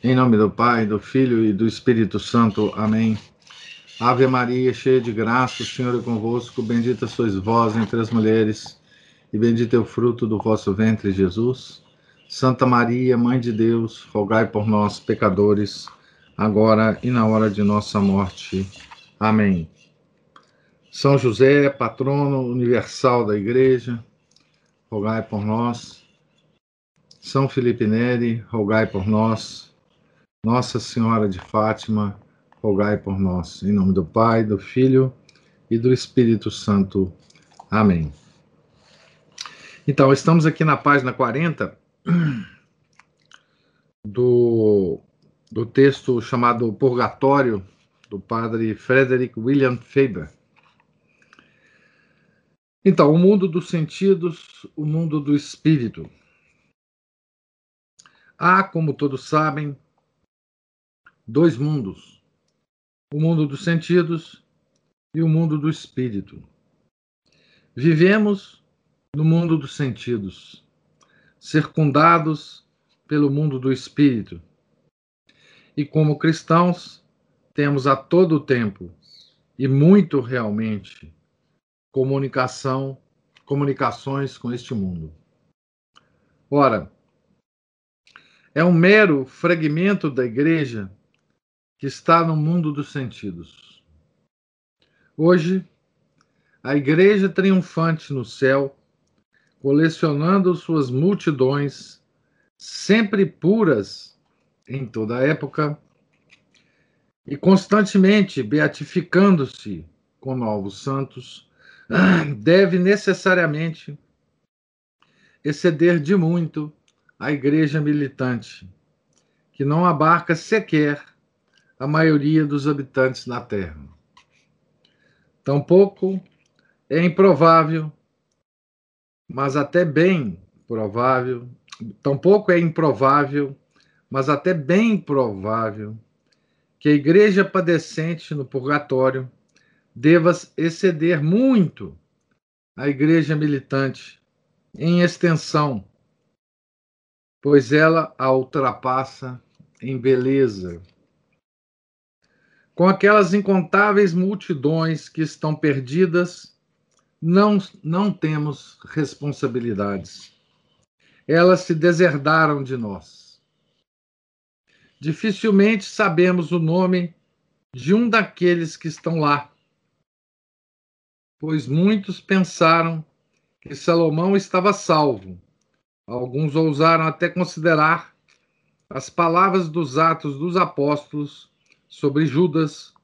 Em nome do Pai, do Filho e do Espírito Santo. Amém. Ave Maria, cheia de graça, o Senhor é convosco. Bendita sois vós entre as mulheres, e bendito é o fruto do vosso ventre, Jesus. Santa Maria, Mãe de Deus, rogai por nós, pecadores, agora e na hora de nossa morte. Amém. São José, patrono universal da Igreja, rogai por nós. São Felipe Neri, rogai por nós. Nossa Senhora de Fátima, rogai por nós. Em nome do Pai, do Filho e do Espírito Santo. Amém. Então, estamos aqui na página 40 do, do texto chamado Purgatório, do padre Frederick William Faber. Então, o mundo dos sentidos, o mundo do espírito. Há, como todos sabem, dois mundos: o mundo dos sentidos e o mundo do espírito. Vivemos no mundo dos sentidos, circundados pelo mundo do espírito. E como cristãos, temos a todo tempo e muito realmente comunicação, comunicações com este mundo. Ora, é um mero fragmento da igreja que está no mundo dos sentidos. Hoje, a igreja triunfante no céu, colecionando suas multidões, sempre puras em toda a época, e constantemente beatificando-se com novos santos, deve necessariamente exceder de muito a igreja militante, que não abarca sequer a maioria dos habitantes na Terra. Tampouco é improvável, mas até bem provável, tampouco é improvável, mas até bem provável, que a igreja padecente no purgatório deva exceder muito a igreja militante em extensão, pois ela a ultrapassa em beleza, com aquelas incontáveis multidões que estão perdidas, não, não temos responsabilidades. Elas se deserdaram de nós. Dificilmente sabemos o nome de um daqueles que estão lá, pois muitos pensaram que Salomão estava salvo. Alguns ousaram até considerar as palavras dos Atos dos Apóstolos sobre Judas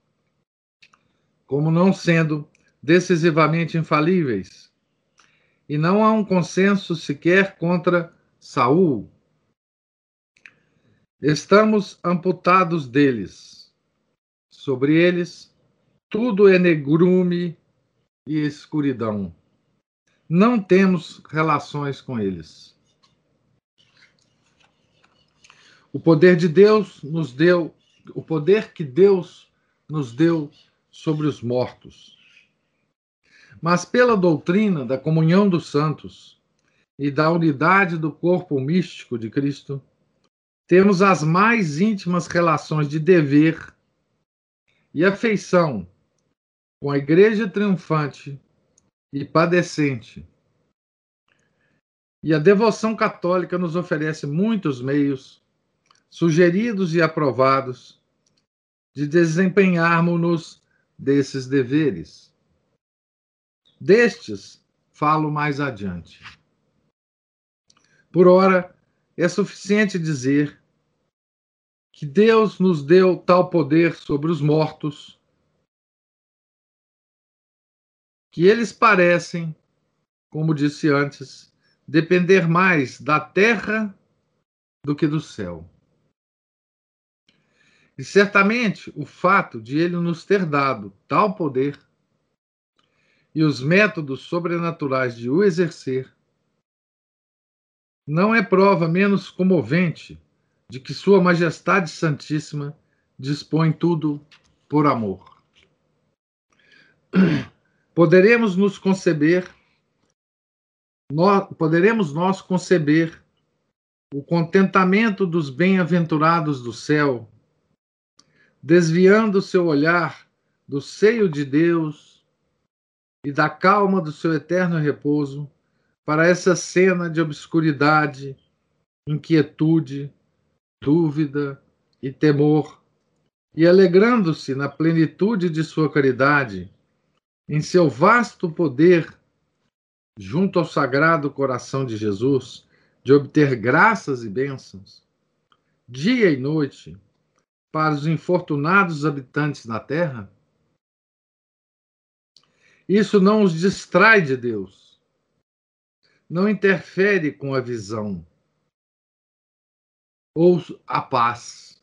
como não sendo decisivamente infalíveis. E não há um consenso sequer contra Saul. Estamos amputados deles. Sobre eles, tudo é negrume e escuridão. Não temos relações com eles. O poder de Deus nos deu o poder que Deus nos deu sobre os mortos. Mas pela doutrina da comunhão dos santos e da unidade do corpo místico de Cristo, temos as mais íntimas relações de dever e afeição com a Igreja triunfante e padecente. E a devoção católica nos oferece muitos meios sugeridos e aprovados, de desempenharmos-nos desses deveres. Destes, falo mais adiante. Por ora, é suficiente dizer que Deus nos deu tal poder sobre os mortos que eles parecem, como disse antes, depender mais da terra do que do céu. E certamente o fato de ele nos ter dado tal poder e os métodos sobrenaturais de o exercer não é prova menos comovente de que Sua Majestade Santíssima dispõe tudo por amor. Poderemos nos conceber, nós, poderemos nós conceber o contentamento dos bem-aventurados do céu, desviando seu olhar do seio de Deus e da calma do seu eterno repouso para essa cena de obscuridade, inquietude, dúvida e temor, e alegrando-se na plenitude de sua caridade, em seu vasto poder, junto ao sagrado coração de Jesus, de obter graças e bênçãos, dia e noite, para os infortunados habitantes da terra? Isso não os distrai de Deus, não interfere com a visão ou a paz.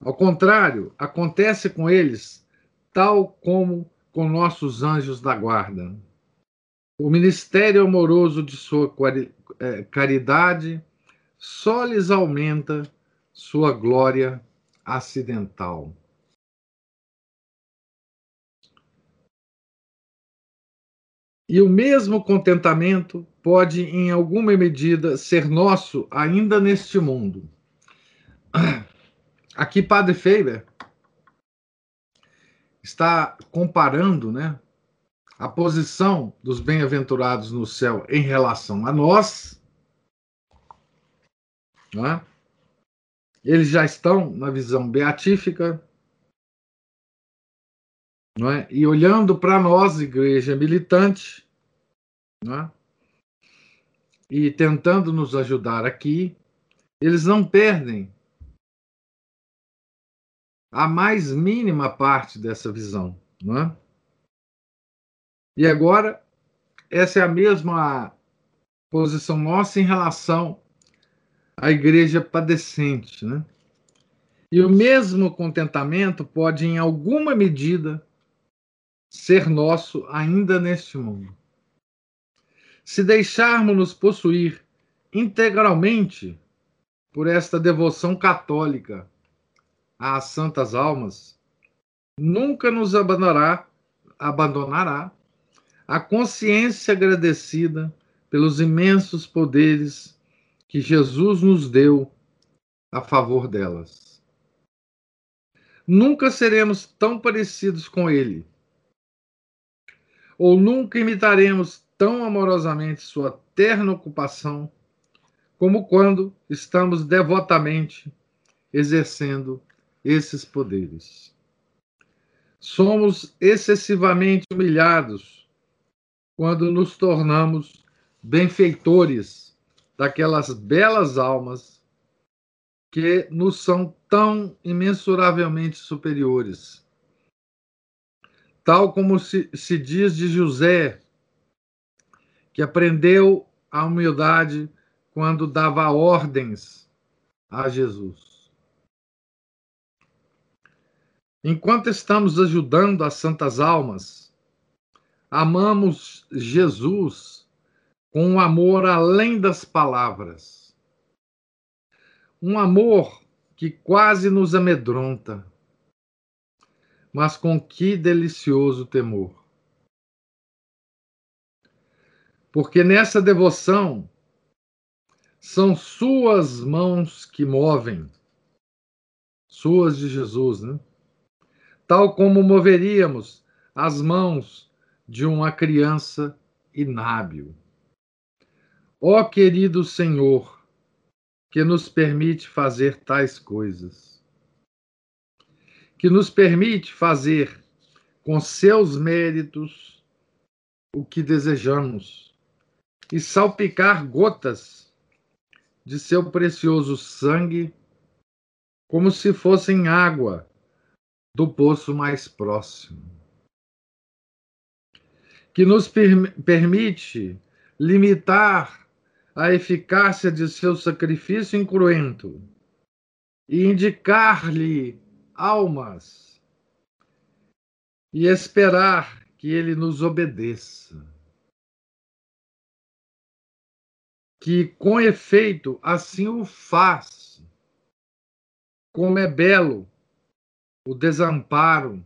Ao contrário, acontece com eles tal como com nossos anjos da guarda. O ministério amoroso de sua é, caridade só lhes aumenta sua glória acidental. E o mesmo contentamento pode, em alguma medida, ser nosso ainda neste mundo. Aqui, Padre Feber está comparando né, a posição dos bem-aventurados no céu em relação a nós. É? Eles já estão na visão beatífica. Não é? E olhando para nós, igreja militante, não é? e tentando nos ajudar aqui, eles não perdem a mais mínima parte dessa visão, não é? E agora essa é a mesma posição nossa em relação à igreja padecente, né? E o mesmo contentamento pode, em alguma medida, ser nosso ainda neste mundo. Se deixarmos-nos possuir integralmente por esta devoção católica às santas almas, nunca nos abandonará, abandonará a consciência agradecida pelos imensos poderes que Jesus nos deu a favor delas. Nunca seremos tão parecidos com Ele, ou nunca imitaremos tão amorosamente sua terna ocupação, como quando estamos devotamente exercendo esses poderes. Somos excessivamente humilhados quando nos tornamos benfeitores daquelas belas almas que nos são tão imensuravelmente superiores. Tal como se, se diz de José, que aprendeu a humildade quando dava ordens a Jesus. Enquanto estamos ajudando as santas almas, amamos Jesus um amor além das palavras. Um amor que quase nos amedronta, mas com que delicioso temor. porque nessa devoção são suas mãos que movem, suas de Jesus, né? Tal como moveríamos as mãos de uma criança inábil. Ó querido Senhor, que nos permite fazer tais coisas, que nos permite fazer com seus méritos o que desejamos e salpicar gotas de seu precioso sangue, como se fossem água do poço mais próximo. Que nos per permite limitar a eficácia de seu sacrifício incruento e indicar-lhe almas e esperar que ele nos obedeça. que com efeito assim o faz. Como é belo o desamparo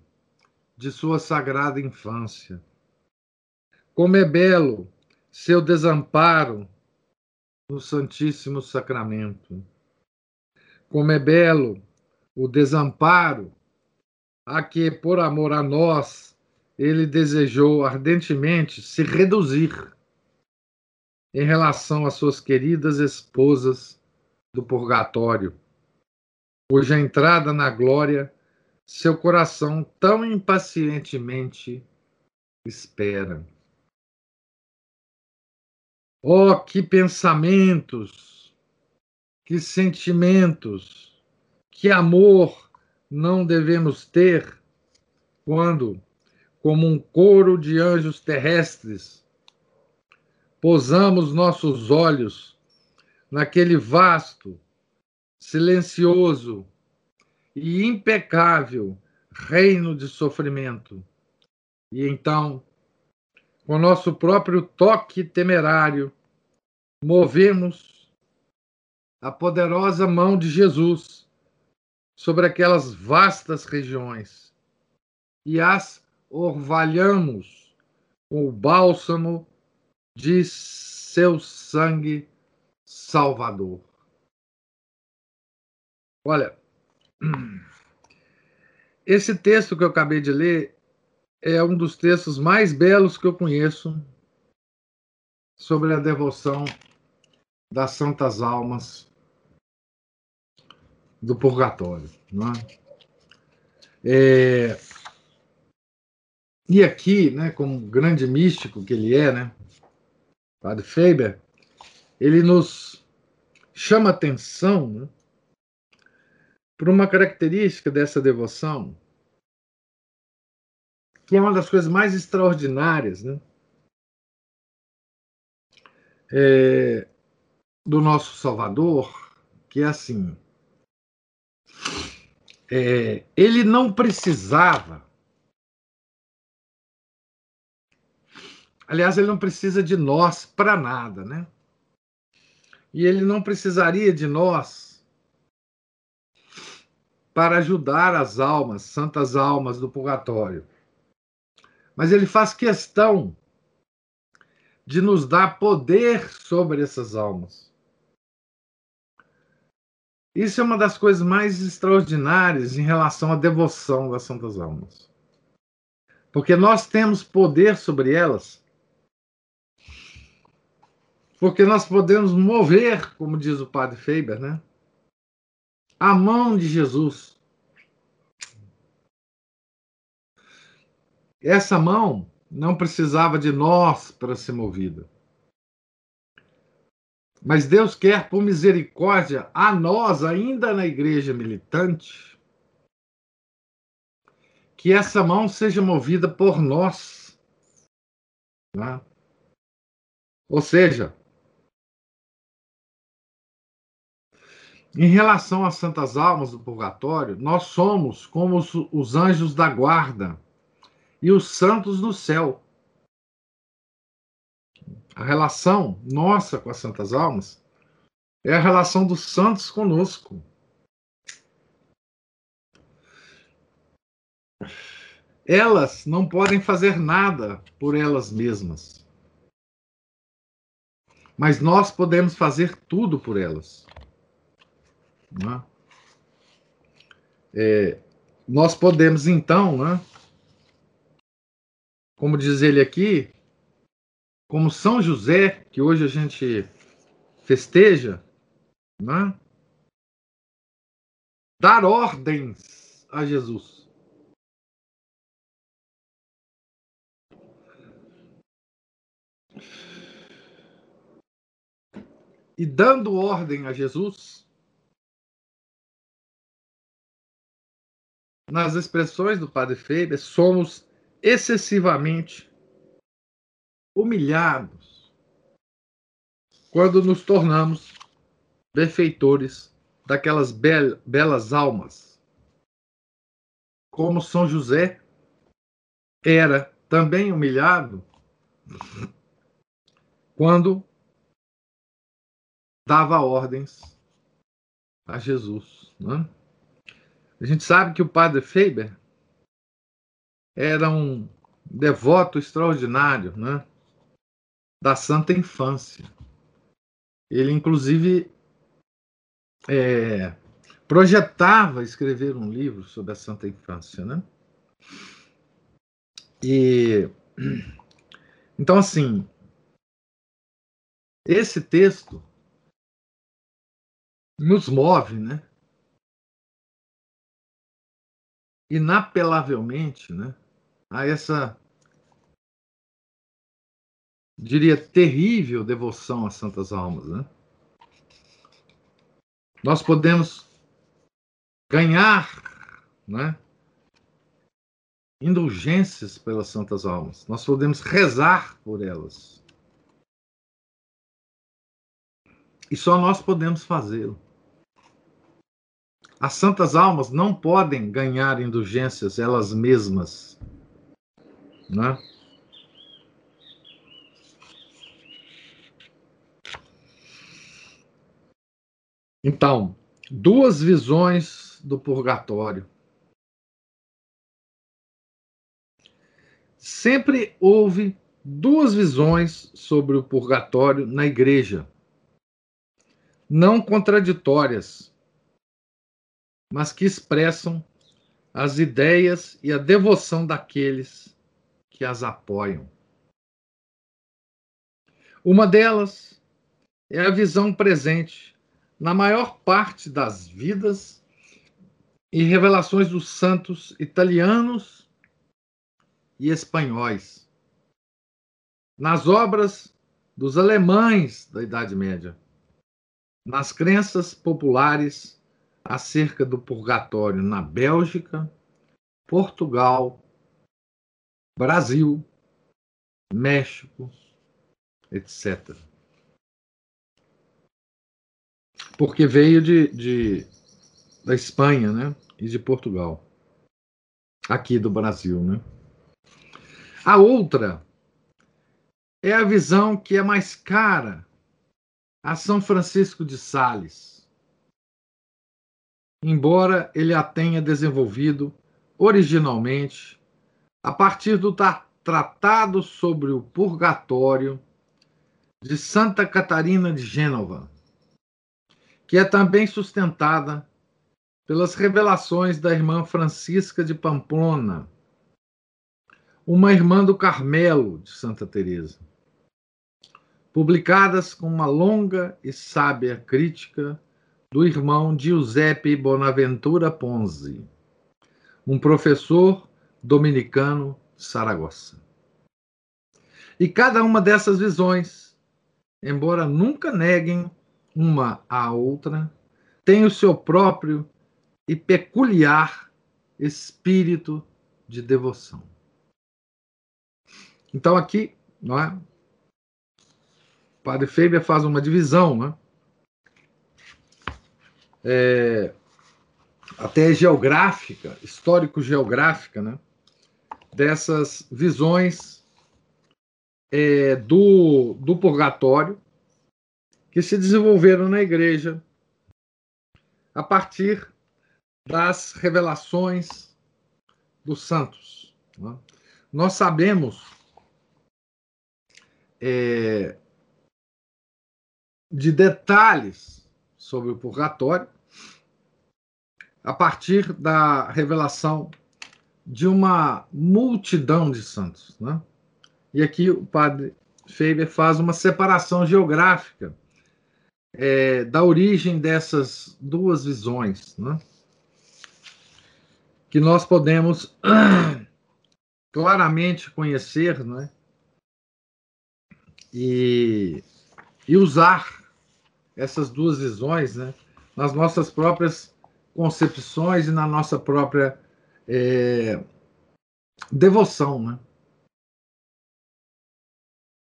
de sua sagrada infância. Como é belo seu desamparo no Santíssimo Sacramento. Como é belo o desamparo a que, por amor a nós, ele desejou ardentemente se reduzir em relação às suas queridas esposas do purgatório, cuja entrada na glória seu coração tão impacientemente espera. Oh, que pensamentos, que sentimentos, que amor não devemos ter quando, como um coro de anjos terrestres, posamos nossos olhos naquele vasto, silencioso e impecável reino de sofrimento. E então com nosso próprio toque temerário, movemos a poderosa mão de Jesus sobre aquelas vastas regiões e as orvalhamos com o bálsamo de seu sangue salvador. Olha, esse texto que eu acabei de ler é um dos textos mais belos que eu conheço sobre a devoção das santas almas do purgatório. Não é? É... E aqui, né, como grande místico que ele é, né, Padre Faber, ele nos chama atenção né, para uma característica dessa devoção que é uma das coisas mais extraordinárias né? É, do nosso Salvador, que é assim. É, ele não precisava. Aliás, ele não precisa de nós para nada, né? E ele não precisaria de nós para ajudar as almas, santas almas do purgatório mas ele faz questão de nos dar poder sobre essas almas. Isso é uma das coisas mais extraordinárias em relação à devoção das santas almas. Porque nós temos poder sobre elas. Porque nós podemos mover, como diz o padre Faber, né? A mão de Jesus Essa mão não precisava de nós para ser movida. Mas Deus quer, por misericórdia, a nós, ainda na igreja militante, que essa mão seja movida por nós. Né? Ou seja, em relação às santas almas do purgatório, nós somos como os, os anjos da guarda e os santos no céu. A relação nossa com as santas almas é a relação dos santos conosco. Elas não podem fazer nada por elas mesmas. Mas nós podemos fazer tudo por elas. É? É, nós podemos, então, né, como diz ele aqui, como São José, que hoje a gente festeja, né? dar ordens a Jesus. E dando ordem a Jesus, nas expressões do Padre Feber, somos excessivamente humilhados quando nos tornamos benfeitores daquelas be belas almas. Como São José era também humilhado quando dava ordens a Jesus. Né? A gente sabe que o padre Faber era um devoto extraordinário né, da Santa Infância. ele inclusive é, projetava escrever um livro sobre a Santa Infância, né? E então assim, esse texto nos move, né? Inapelavelmente, né? A essa diria terrível devoção às santas almas, né? Nós podemos ganhar, né? Indulgências pelas santas almas. Nós podemos rezar por elas. E só nós podemos fazê-lo. As santas almas não podem ganhar indulgências elas mesmas. Né? Então, duas visões do purgatório. Sempre houve duas visões sobre o purgatório na igreja, não contraditórias, mas que expressam as ideias e a devoção daqueles que as apoiam. Uma delas é a visão presente na maior parte das vidas e revelações dos santos italianos e espanhóis, nas obras dos alemães da Idade Média, nas crenças populares acerca do purgatório na Bélgica, Portugal, Brasil, México, etc. porque veio de, de, da Espanha, né? E de Portugal. Aqui do Brasil, né? A outra é a visão que é mais cara a São Francisco de Sales. Embora ele a tenha desenvolvido originalmente a partir do Tratado sobre o Purgatório de Santa Catarina de Gênova, que é também sustentada pelas revelações da irmã Francisca de Pamplona, uma irmã do Carmelo de Santa Teresa, publicadas com uma longa e sábia crítica do irmão Giuseppe Bonaventura Ponzi, um professor dominicano de Saragossa. E cada uma dessas visões, embora nunca neguem uma à outra, tem o seu próprio e peculiar espírito de devoção. Então aqui, não é? O Padre Fêbia faz uma divisão, né? É, até geográfica, histórico-geográfica, né? dessas visões é, do, do purgatório que se desenvolveram na igreja a partir das revelações dos santos. Né? Nós sabemos é, de detalhes sobre o purgatório a partir da revelação de uma multidão de santos. Né? E aqui o padre Faber faz uma separação geográfica é, da origem dessas duas visões, né? que nós podemos claramente conhecer né? e, e usar essas duas visões né? nas nossas próprias concepções e na nossa própria é, devoção né?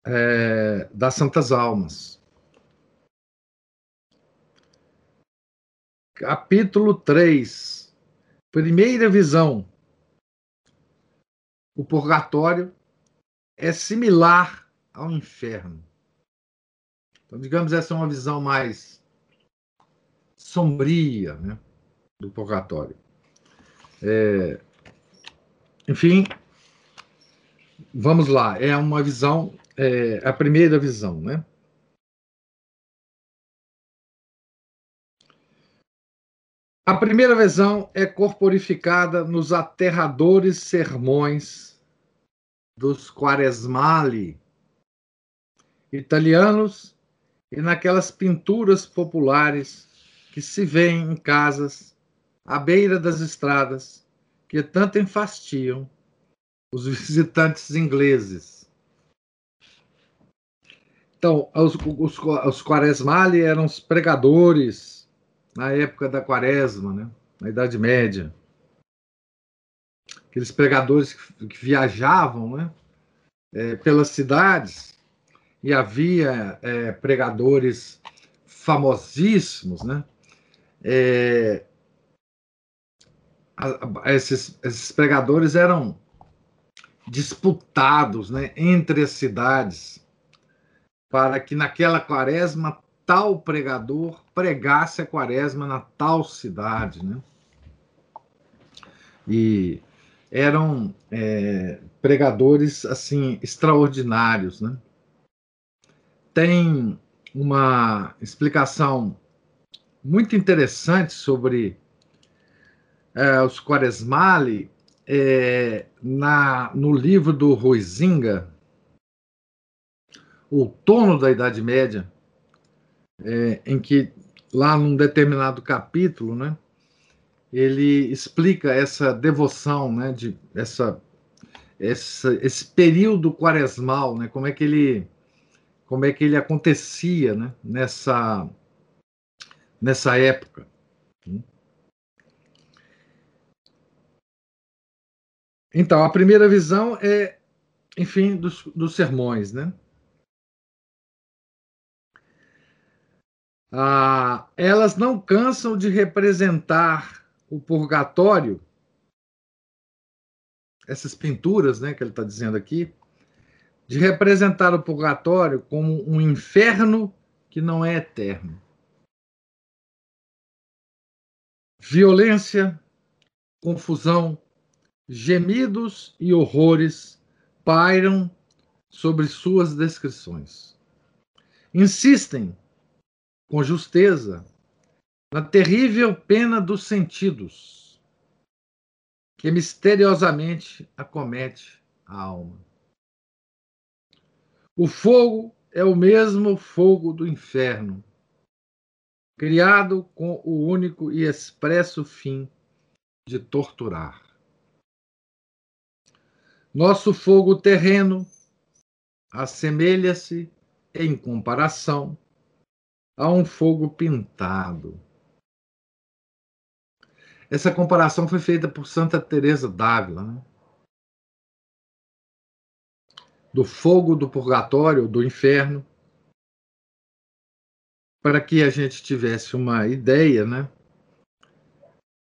É, das santas almas. Capítulo 3. Primeira visão. O purgatório é similar ao inferno. Então, digamos, essa é uma visão mais sombria né, do purgatório. É, enfim, vamos lá. É uma visão, é, a primeira visão, né? A primeira visão é corporificada nos aterradores sermões dos quaresmali italianos e naquelas pinturas populares que se vêem em casas à beira das estradas que tanto enfastiam os visitantes ingleses. Então, os, os, os quaresmali eram os pregadores na época da quaresma, né? na Idade Média. Aqueles pregadores que, que viajavam né? É, pelas cidades e havia é, pregadores famosíssimos, né? É, esses, esses pregadores eram disputados né, entre as cidades para que naquela quaresma tal pregador pregasse a quaresma na tal cidade, né? E eram é, pregadores assim extraordinários, né? Tem uma explicação muito interessante sobre é, os Quaresmali é, na, no livro do Ruizinga, Outono da Idade Média, é, em que lá num determinado capítulo, né, ele explica essa devoção, né, de essa, essa esse período quaresmal, né, como é que ele como é que ele acontecia, né, nessa nessa época. Então, a primeira visão é, enfim, dos, dos sermões, né? Ah, elas não cansam de representar o purgatório, essas pinturas, né, que ele está dizendo aqui, de representar o purgatório como um inferno que não é eterno. Violência, confusão, gemidos e horrores pairam sobre suas descrições. Insistem, com justeza, na terrível pena dos sentidos, que misteriosamente acomete a alma. O fogo é o mesmo fogo do inferno, criado com o único e expresso fim de torturar. Nosso fogo terreno assemelha-se, em comparação, a um fogo pintado. Essa comparação foi feita por Santa Teresa d'Ávila, né? Do fogo do purgatório, do inferno, para que a gente tivesse uma ideia, né?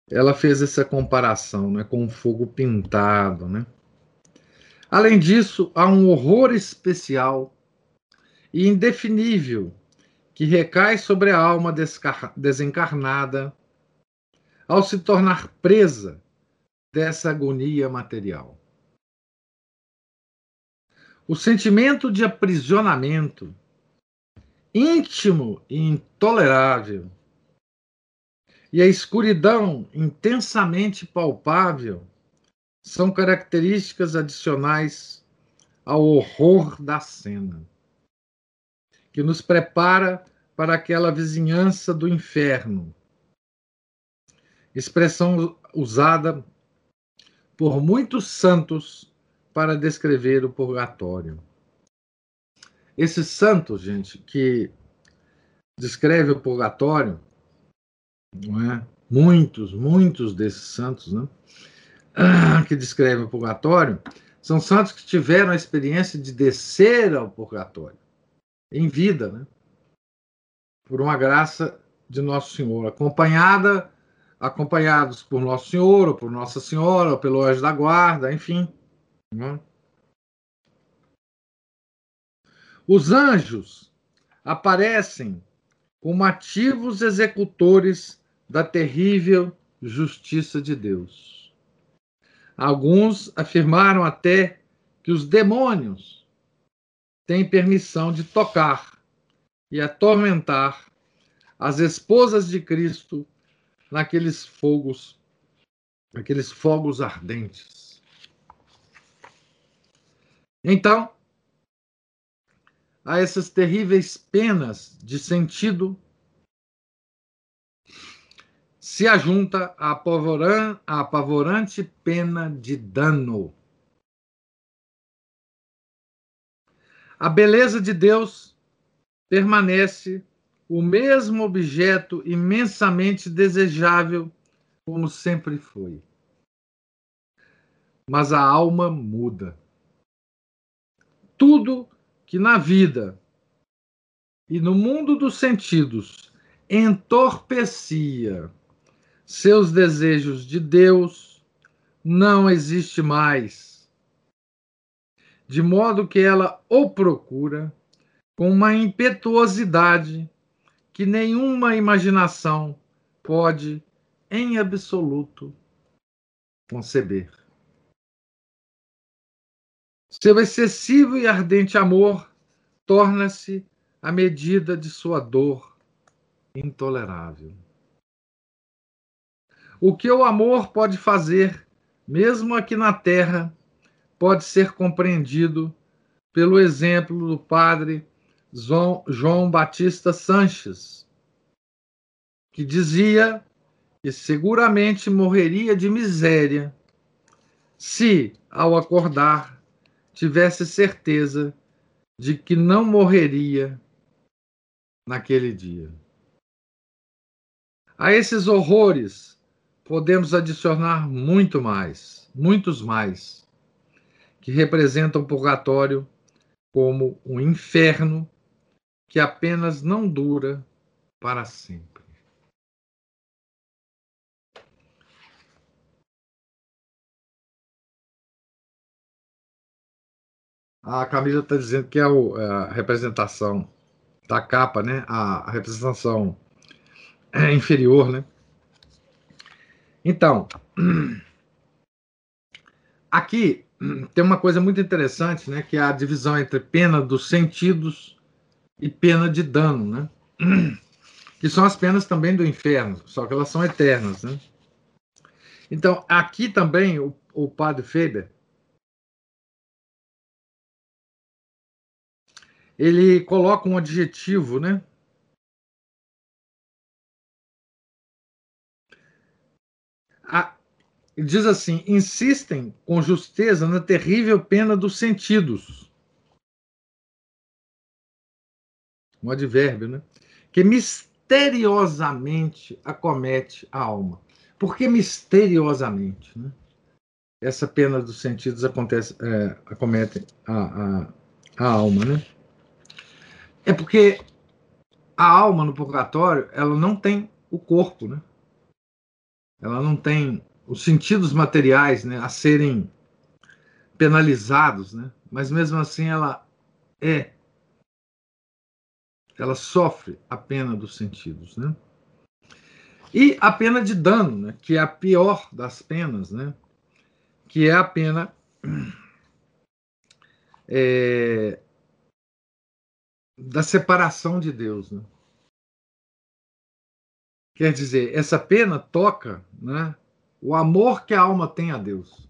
Ela fez essa comparação, né, com o fogo pintado, né? Além disso, há um horror especial e indefinível que recai sobre a alma desencarnada ao se tornar presa dessa agonia material. O sentimento de aprisionamento íntimo e intolerável e a escuridão intensamente palpável são características adicionais ao horror da cena, que nos prepara para aquela vizinhança do inferno, expressão usada por muitos santos para descrever o purgatório. Esses santos, gente, que descreve o purgatório, não é? muitos, muitos desses santos, né? que descreve o purgatório, são santos que tiveram a experiência de descer ao purgatório em vida, né? por uma graça de Nosso Senhor, acompanhada, acompanhados por Nosso Senhor, ou por Nossa Senhora, ou pelo anjo da guarda, enfim. Né? Os anjos aparecem como ativos executores da terrível justiça de Deus. Alguns afirmaram até que os demônios têm permissão de tocar e atormentar as esposas de Cristo naqueles fogos, aqueles fogos ardentes. Então, a essas terríveis penas de sentido se ajunta a, apavoran, a apavorante pena de dano. A beleza de Deus permanece o mesmo objeto imensamente desejável como sempre foi. Mas a alma muda. Tudo que na vida e no mundo dos sentidos entorpecia seus desejos de Deus não existe mais. De modo que ela o procura com uma impetuosidade que nenhuma imaginação pode, em absoluto, conceber. Seu excessivo e ardente amor torna-se a medida de sua dor intolerável. O que o amor pode fazer, mesmo aqui na terra, pode ser compreendido pelo exemplo do padre João Batista Sanches, que dizia que seguramente morreria de miséria se, ao acordar, tivesse certeza de que não morreria naquele dia. A esses horrores podemos adicionar muito mais, muitos mais, que representam o purgatório como um inferno que apenas não dura para sempre. A Camila está dizendo que é, é a representação da capa, né? A representação inferior, né? Então, aqui tem uma coisa muito interessante, né? Que é a divisão entre pena dos sentidos e pena de dano, né? Que são as penas também do inferno, só que elas são eternas, né? Então, aqui também o, o padre Faber ele coloca um adjetivo, né? A, diz assim: insistem com justeza na terrível pena dos sentidos um advérbio, né? Que misteriosamente acomete a alma. Por que misteriosamente? Né? Essa pena dos sentidos acontece, é, acomete a, a, a alma, né? É porque a alma no purgatório, ela não tem o corpo, né? Ela não tem os sentidos materiais, né, a serem penalizados, né? Mas mesmo assim ela é ela sofre a pena dos sentidos, né? E a pena de dano, né, que é a pior das penas, né? Que é a pena é, da separação de Deus, né? Quer dizer, essa pena toca, né, o amor que a alma tem a Deus.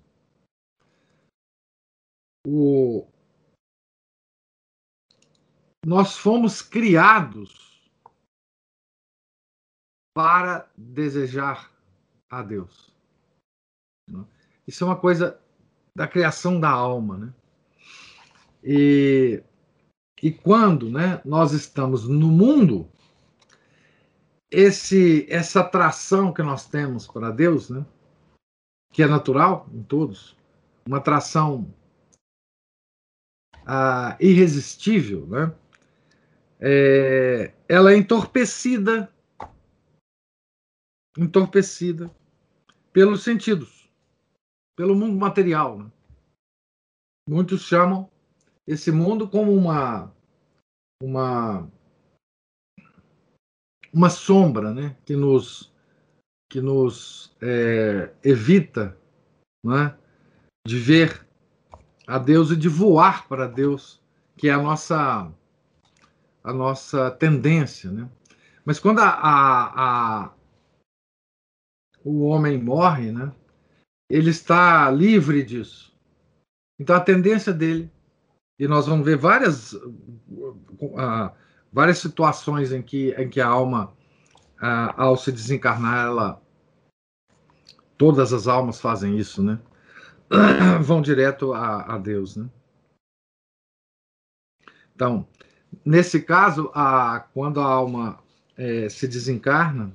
O, nós fomos criados para desejar a Deus. Né? Isso é uma coisa da criação da alma, né? E, e quando, né, nós estamos no mundo, esse essa atração que nós temos para Deus, né, que é natural em todos, uma atração ah, irresistível, né? é, ela é entorpecida, entorpecida pelos sentidos, pelo mundo material. Né? Muitos chamam esse mundo como uma uma uma sombra, né, que nos que nos é, evita, né, de ver a Deus e de voar para Deus, que é a nossa a nossa tendência, né? Mas quando a, a, a, o homem morre, né? Ele está livre disso. Então a tendência dele, e nós vamos ver várias, uh, várias situações em que, em que a alma, uh, ao se desencarnar, ela. Todas as almas fazem isso, né? Vão direto a, a Deus, né? Então, nesse caso, a, quando a alma é, se desencarna,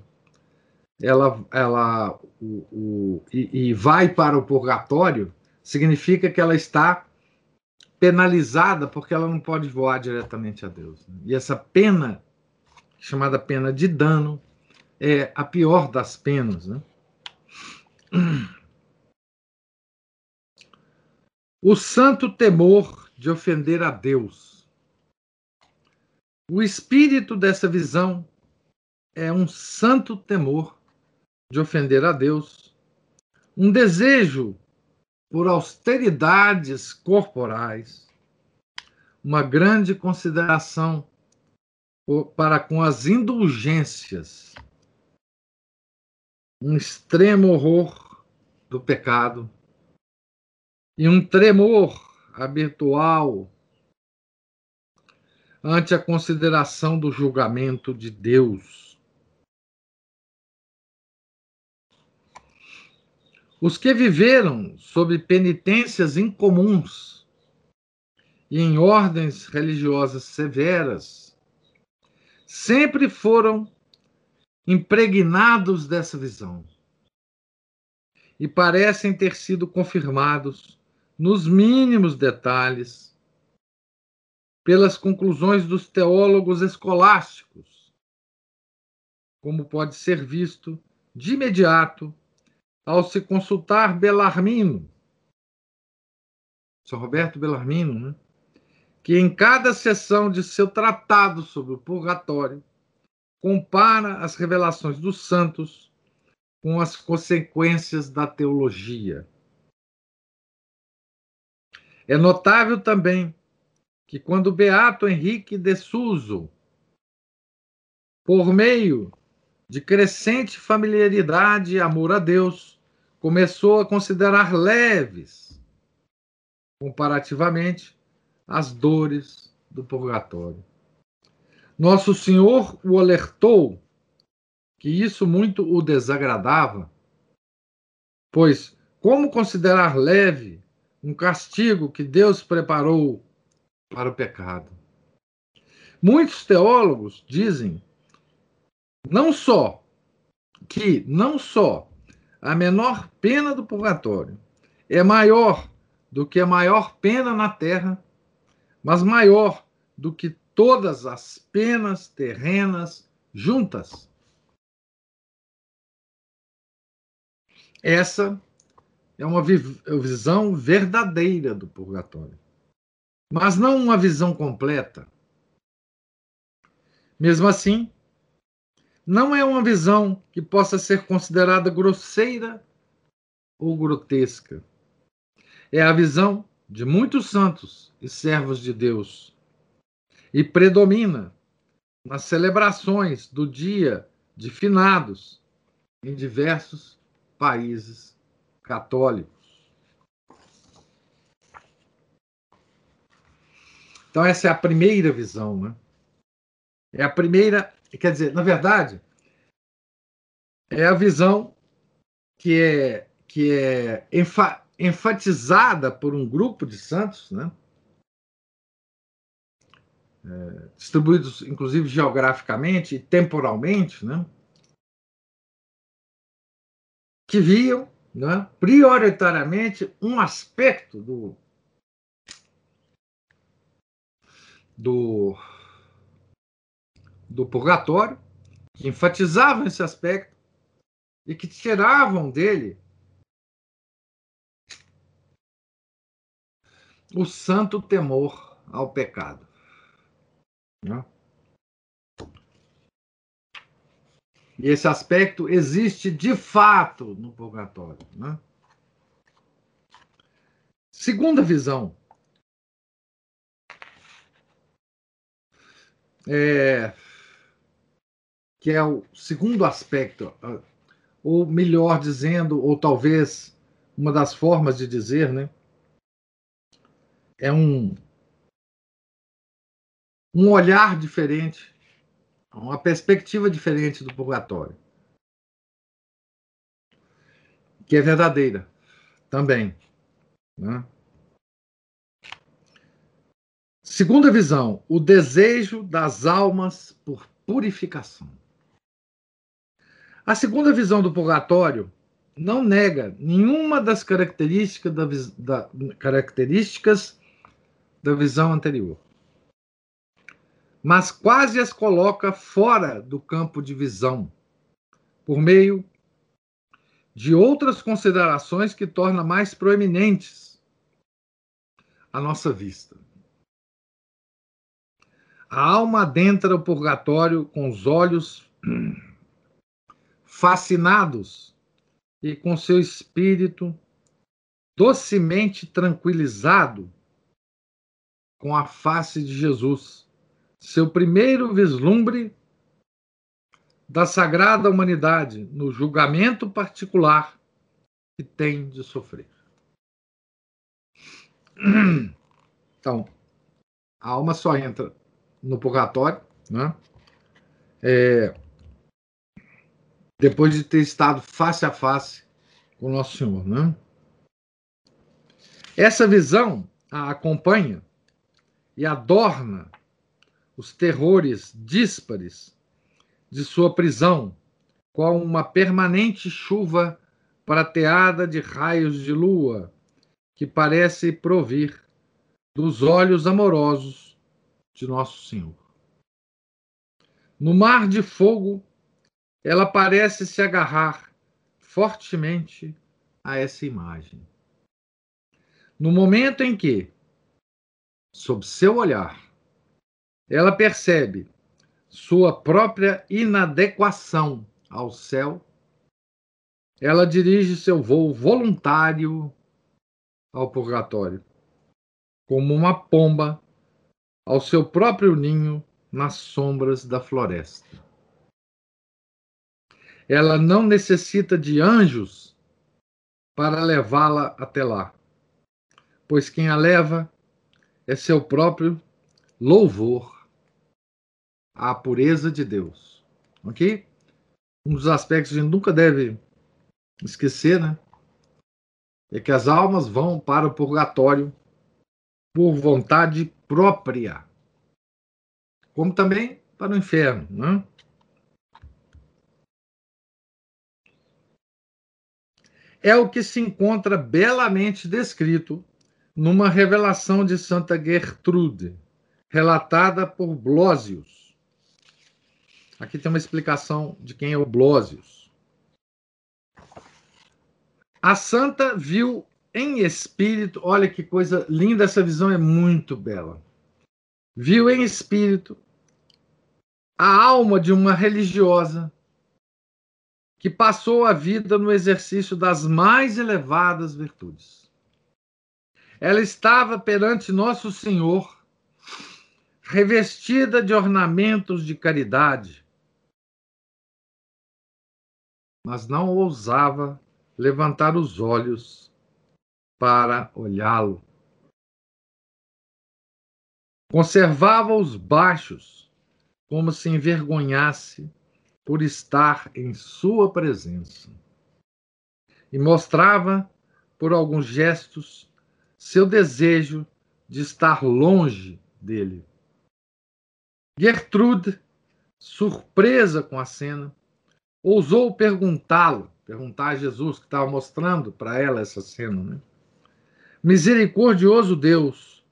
ela, ela o, o, e, e vai para o purgatório, significa que ela está penalizada porque ela não pode voar diretamente a Deus. Né? E essa pena, chamada pena de dano, é a pior das penas. Né? O santo temor de ofender a Deus o espírito dessa visão é um santo temor de ofender a Deus, um desejo por austeridades corporais, uma grande consideração para com as indulgências, um extremo horror do pecado e um tremor habitual ante a consideração do julgamento de Deus. Os que viveram sob penitências incomuns e em ordens religiosas severas sempre foram impregnados dessa visão e parecem ter sido confirmados nos mínimos detalhes pelas conclusões dos teólogos escolásticos, como pode ser visto de imediato ao se consultar Belarmino, São Roberto Belarmino, né? que em cada sessão de seu tratado sobre o purgatório compara as revelações dos santos com as consequências da teologia. É notável também que quando Beato Henrique de Suso, por meio de crescente familiaridade e amor a Deus, começou a considerar leves, comparativamente, as dores do purgatório. Nosso Senhor o alertou que isso muito o desagradava, pois como considerar leve um castigo que Deus preparou para o pecado. Muitos teólogos dizem não só que não só a menor pena do purgatório é maior do que a maior pena na terra, mas maior do que todas as penas terrenas juntas. Essa é uma visão verdadeira do purgatório mas não uma visão completa. Mesmo assim, não é uma visão que possa ser considerada grosseira ou grotesca. É a visão de muitos santos e servos de Deus e predomina nas celebrações do dia de finados em diversos países católicos. Então, essa é a primeira visão. Né? É a primeira, quer dizer, na verdade, é a visão que é, que é enfa, enfatizada por um grupo de santos, né? É, distribuídos, inclusive, geograficamente e temporalmente, né? que viam né, prioritariamente um aspecto do, do, do purgatório, que enfatizavam esse aspecto e que tiravam dele o santo temor ao pecado. Né? E esse aspecto existe de fato no purgatório. Né? Segunda visão é, que é o segundo aspecto, ou melhor dizendo, ou talvez uma das formas de dizer, né? É um um olhar diferente, uma perspectiva diferente do purgatório. Que é verdadeira também. Né? Segunda visão, o desejo das almas por purificação. A segunda visão do purgatório não nega nenhuma das características da, da, características da visão anterior, mas quase as coloca fora do campo de visão, por meio de outras considerações que tornam mais proeminentes a nossa vista. A alma adentra o purgatório com os olhos fascinados e com seu espírito docemente tranquilizado com a face de Jesus, seu primeiro vislumbre da sagrada humanidade no julgamento particular que tem de sofrer. Então, a alma só entra no purgatório, né? É, depois de ter estado face a face com Nosso Senhor, né? Essa visão a acompanha e adorna os terrores díspares de sua prisão, qual uma permanente chuva prateada de raios de lua, que parece provir dos olhos amorosos de Nosso Senhor. No mar de fogo, ela parece se agarrar fortemente a essa imagem. No momento em que, sob seu olhar, ela percebe sua própria inadequação ao céu, ela dirige seu voo voluntário ao purgatório, como uma pomba ao seu próprio ninho nas sombras da floresta. Ela não necessita de anjos para levá-la até lá, pois quem a leva é seu próprio louvor a pureza de Deus. Ok? Um dos aspectos que a gente nunca deve esquecer, né? É que as almas vão para o purgatório por vontade própria, como também para o inferno, né? É o que se encontra belamente descrito numa revelação de Santa Gertrude, relatada por Blosius Aqui tem uma explicação de quem é o Blósius. A santa viu em espírito, olha que coisa linda, essa visão é muito bela. Viu em espírito a alma de uma religiosa que passou a vida no exercício das mais elevadas virtudes. Ela estava perante Nosso Senhor, revestida de ornamentos de caridade, mas não ousava levantar os olhos para olhá-lo. Conservava-os baixos, como se envergonhasse por estar em sua presença. E mostrava, por alguns gestos, seu desejo de estar longe dele. Gertrude, surpresa com a cena, ousou perguntá-lo, perguntar a Jesus, que estava mostrando para ela essa cena, né? Misericordioso Deus,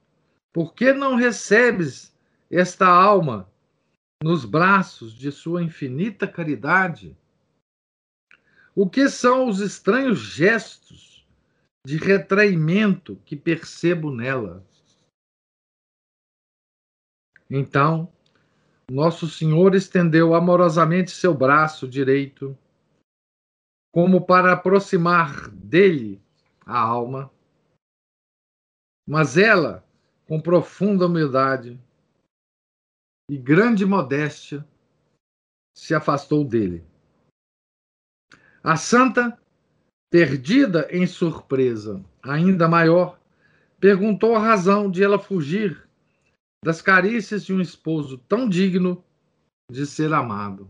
por que não recebes esta alma nos braços de sua infinita caridade? O que são os estranhos gestos de retraimento que percebo nela? Então, nosso Senhor estendeu amorosamente seu braço direito, como para aproximar dele a alma. Mas ela, com profunda humildade e grande modéstia, se afastou dele. A santa, perdida em surpresa ainda maior, perguntou a razão de ela fugir das carícias de um esposo tão digno de ser amado.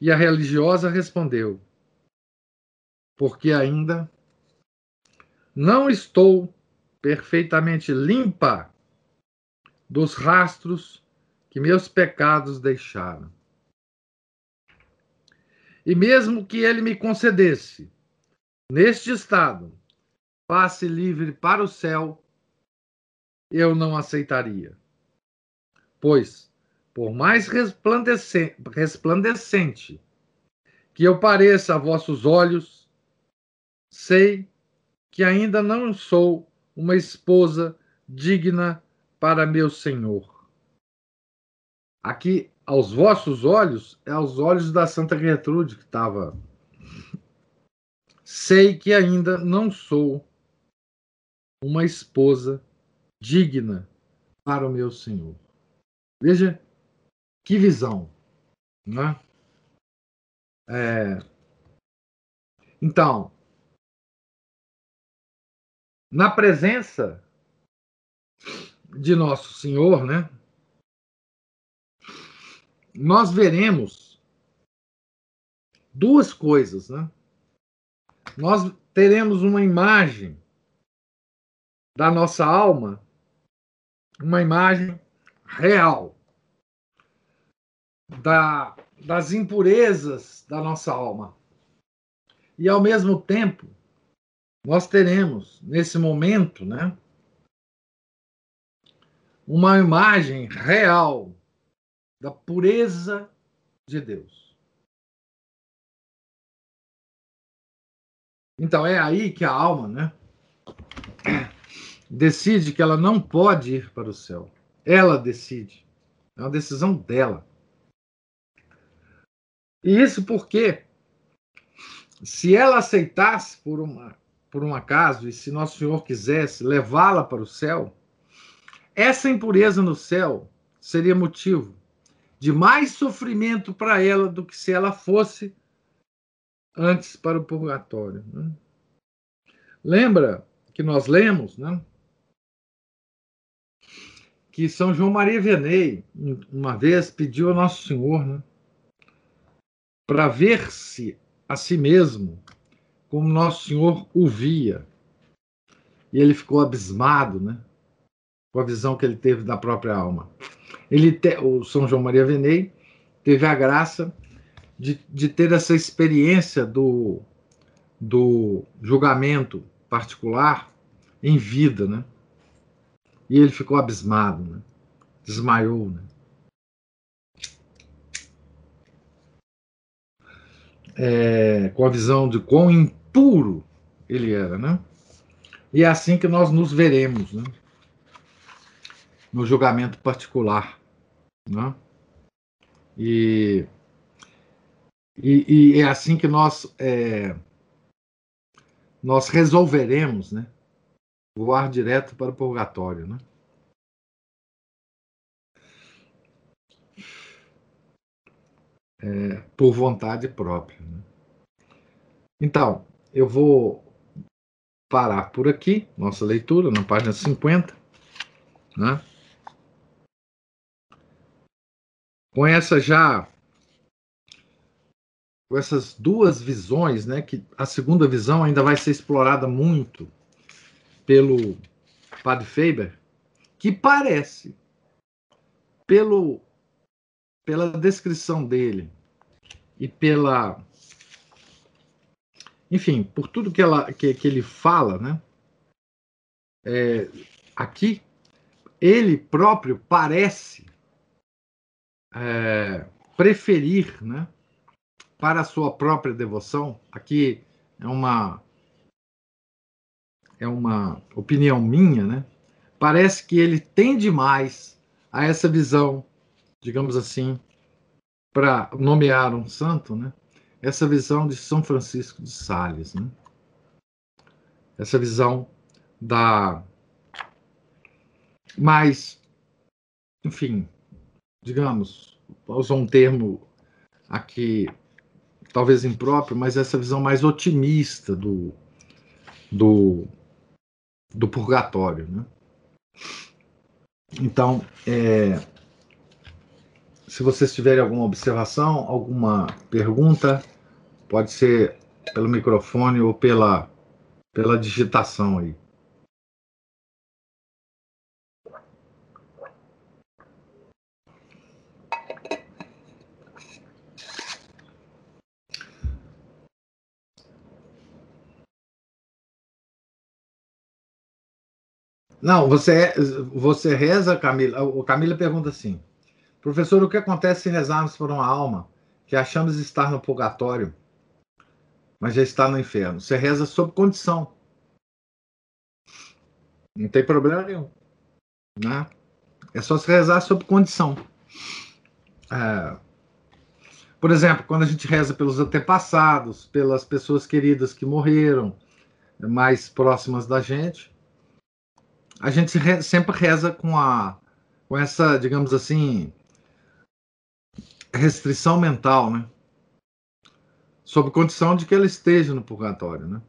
E a religiosa respondeu: Porque ainda não estou perfeitamente limpa dos rastros que meus pecados deixaram. E mesmo que ele me concedesse, neste estado, passe livre para o céu, eu não aceitaria. Pois, por mais resplandecente que eu pareça a vossos olhos, sei que ainda não sou uma esposa digna para meu Senhor. Aqui, aos vossos olhos, é aos olhos da Santa Gertrude que estava. Sei que ainda não sou uma esposa digna para o meu Senhor. Veja que visão, né? É... Então, na presença de nosso Senhor, né? Nós veremos duas coisas, né? Nós teremos uma imagem da nossa alma, uma imagem real da, das impurezas da nossa alma. E ao mesmo tempo, nós teremos nesse momento, né, uma imagem real da pureza de Deus. Então é aí que a alma, né, decide que ela não pode ir para o céu. Ela decide. É uma decisão dela. E isso porque, se ela aceitasse por, uma, por um acaso, e se Nosso Senhor quisesse levá-la para o céu, essa impureza no céu seria motivo de mais sofrimento para ela do que se ela fosse antes para o purgatório. Né? Lembra que nós lemos, né? que São João Maria Vianney, uma vez, pediu ao Nosso Senhor né, para ver-se a si mesmo como Nosso Senhor o via. E ele ficou abismado né, com a visão que ele teve da própria alma. Ele te, o São João Maria Vianney teve a graça de, de ter essa experiência do, do julgamento particular em vida, né? E ele ficou abismado, né? desmaiou. Né? É, com a visão de quão impuro ele era. Né? E é assim que nós nos veremos né? No julgamento particular. Né? E, e, e, é assim que nós, é, nós resolveremos né? voar direto para o purgatório, né? É, por vontade própria. Né? Então, eu vou parar por aqui, nossa leitura, na página 50, né? Com essa já com essas duas visões, né, que a segunda visão ainda vai ser explorada muito pelo Padre Faber, que parece, pelo, pela descrição dele e pela. Enfim, por tudo que, ela, que, que ele fala, né? É, aqui, ele próprio parece é, preferir, né, para a sua própria devoção, aqui é uma é uma opinião minha, né? Parece que ele tende mais a essa visão, digamos assim, para nomear um santo, né? Essa visão de São Francisco de Sales, né? Essa visão da mais, enfim, digamos, usar um termo aqui talvez impróprio, mas essa visão mais otimista do, do, do purgatório. Né? Então, é, se vocês tiverem alguma observação, alguma pergunta, pode ser pelo microfone ou pela, pela digitação aí. Não, você, você reza, Camila. O Camila pergunta assim: professor, o que acontece se rezarmos por uma alma que achamos estar no purgatório, mas já está no inferno? Você reza sob condição. Não tem problema nenhum. Né? É só se rezar sob condição. É, por exemplo, quando a gente reza pelos antepassados, pelas pessoas queridas que morreram, mais próximas da gente, a gente re, sempre reza com a com essa, digamos assim, restrição mental, né? Sob condição de que ela esteja no purgatório, né?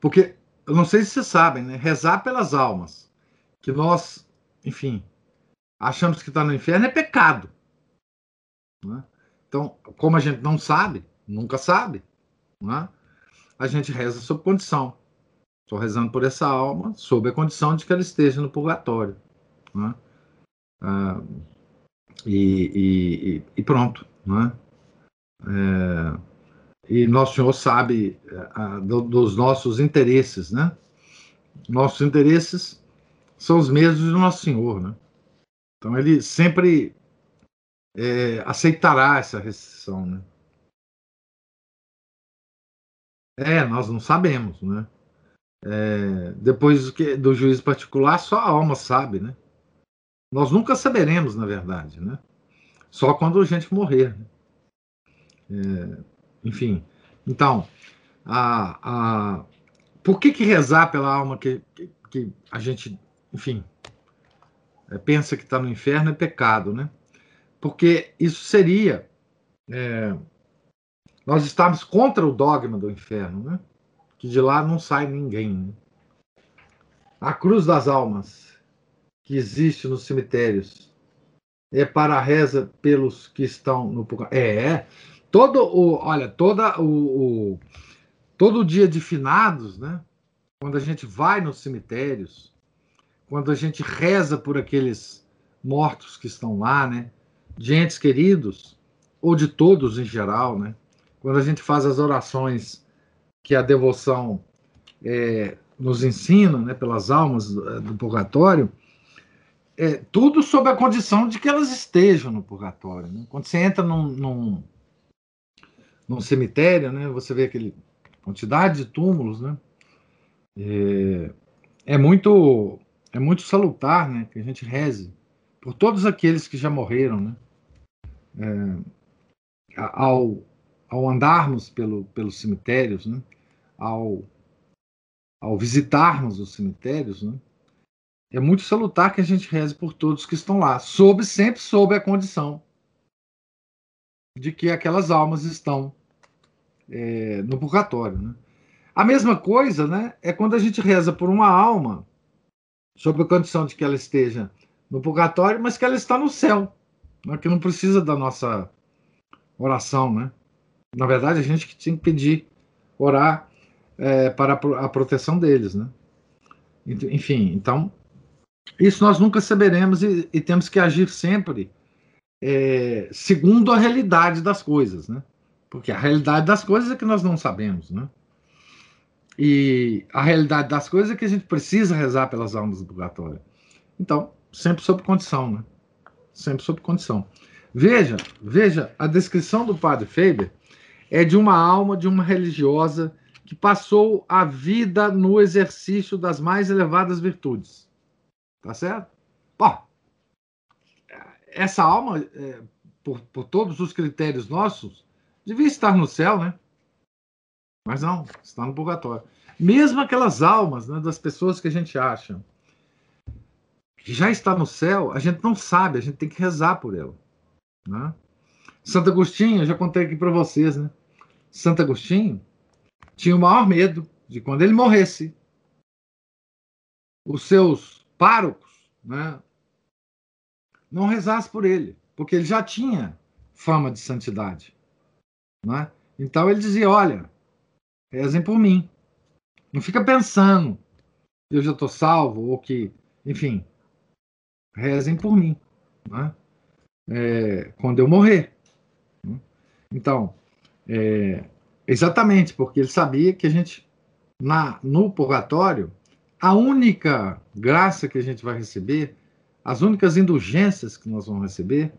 Porque eu não sei se vocês sabem, né? Rezar pelas almas que nós, enfim, achamos que está no inferno é pecado. Né? Então, como a gente não sabe, nunca sabe, né? a gente reza sob condição. Estou rezando por essa alma, sob a condição de que ela esteja no purgatório. Né? Ah, e, e, e, pronto. Né? É, e Nosso Senhor sabe ah, do, dos nossos interesses. Né? Nossos interesses são os mesmos do Nosso Senhor. Né? Então, ele sempre é, aceitará essa restrição. Né? É, nós não sabemos, né? É, depois do, que, do juízo particular, só a alma sabe, né? Nós nunca saberemos, na verdade, né? Só quando a gente morrer. Né? É, enfim, então, a, a, por que, que rezar pela alma que, que, que a gente, enfim, é, pensa que está no inferno é pecado, né? Porque isso seria é, nós estamos contra o dogma do inferno, né? Que de lá não sai ninguém. Né? A cruz das almas que existe nos cemitérios é para a reza pelos que estão no é, é todo o olha toda o, o todo dia de finados, né? Quando a gente vai nos cemitérios, quando a gente reza por aqueles mortos que estão lá, né? De entes queridos ou de todos em geral, né? Quando a gente faz as orações que a devoção é, nos ensina, né, pelas almas do, do purgatório, é, tudo sob a condição de que elas estejam no purgatório. Né? Quando você entra num, num, num cemitério, né, você vê aquele quantidade de túmulos, né? É, é, muito é muito salutar, né, que a gente reze por todos aqueles que já morreram, né? É, ao, ao andarmos pelo, pelos cemitérios, né? Ao, ao visitarmos os cemitérios, né, é muito salutar que a gente reze por todos que estão lá, sob, sempre sob a condição de que aquelas almas estão é, no purgatório. Né? A mesma coisa né, é quando a gente reza por uma alma, sob a condição de que ela esteja no purgatório, mas que ela está no céu, né, que não precisa da nossa oração. Né? Na verdade, a gente que tinha que pedir, orar é, para a proteção deles, né? Enfim, então isso nós nunca saberemos e, e temos que agir sempre é, segundo a realidade das coisas, né? Porque a realidade das coisas é que nós não sabemos, né? E a realidade das coisas é que a gente precisa rezar pelas almas do purgatório. Então, sempre sob condição, né? Sempre sob condição. Veja, veja, a descrição do padre Faber é de uma alma de uma religiosa que passou a vida no exercício das mais elevadas virtudes. Tá certo? Bom, essa alma, é, por, por todos os critérios nossos, devia estar no céu, né? Mas não, está no purgatório. Mesmo aquelas almas né, das pessoas que a gente acha que já está no céu, a gente não sabe, a gente tem que rezar por ela. Né? Santo Agostinho, eu já contei aqui para vocês, né? Santo Agostinho tinha o maior medo de quando ele morresse, os seus párocos, né, não rezassem por ele, porque ele já tinha fama de santidade, né? Então ele dizia: olha, rezem por mim, não fica pensando que eu já estou salvo ou que, enfim, rezem por mim, né? É, quando eu morrer. Então, é, exatamente, porque ele sabia que a gente, na, no purgatório, a única graça que a gente vai receber, as únicas indulgências que nós vamos receber,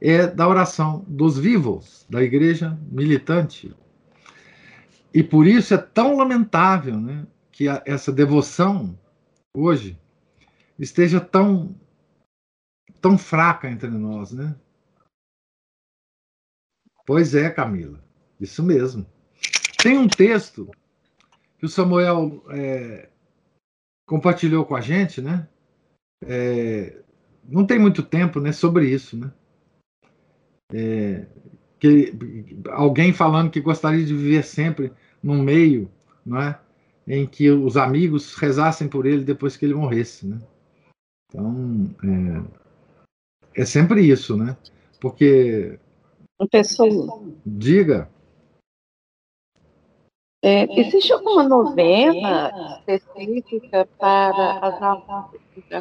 é da oração dos vivos, da igreja militante. E por isso é tão lamentável né, que a, essa devoção, hoje, esteja tão, tão fraca entre nós. Né? Pois é, Camila, isso mesmo. Tem um texto que o Samuel é, compartilhou com a gente, né? É, não tem muito tempo, né, sobre isso, né? É, que alguém falando que gostaria de viver sempre num meio, não é, em que os amigos rezassem por ele depois que ele morresse, né? Então é, é sempre isso, né? Porque pessoa diga é, existe alguma novena específica para as almas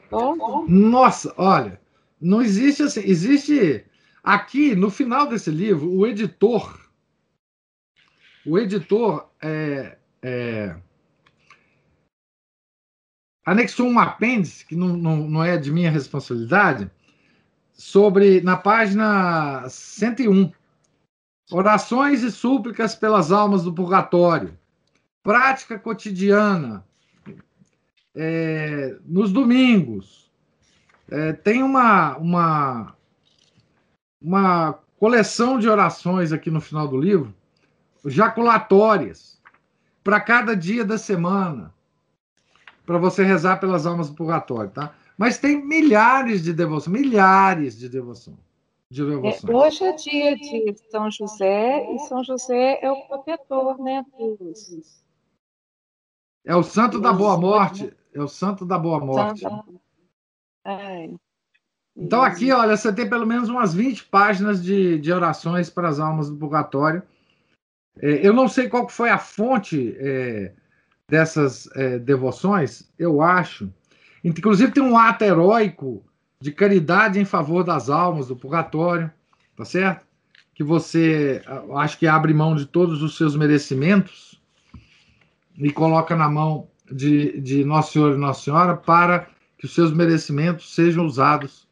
do Nossa, olha, não existe assim. Existe aqui no final desse livro o editor, o editor é, é, anexou um apêndice que não, não, não é de minha responsabilidade sobre na página 101 Orações e súplicas pelas almas do purgatório. Prática cotidiana. É, nos domingos. É, tem uma, uma, uma coleção de orações aqui no final do livro, jaculatórias, para cada dia da semana, para você rezar pelas almas do purgatório, tá? Mas tem milhares de devoções, milhares de devoções de É, hoje é dia de São José e São José é o protetor, né? Dos... É o santo da boa morte. É o santo da boa morte. Então aqui, olha, você tem pelo menos umas 20 páginas de, de orações para as almas do purgatório. É, eu não sei qual foi a fonte é, dessas é, devoções, eu acho. Inclusive tem um ato heróico de caridade em favor das almas do purgatório, tá certo? Que você acho que abre mão de todos os seus merecimentos e coloca na mão de, de Nosso Senhor e Nossa Senhora para que os seus merecimentos sejam usados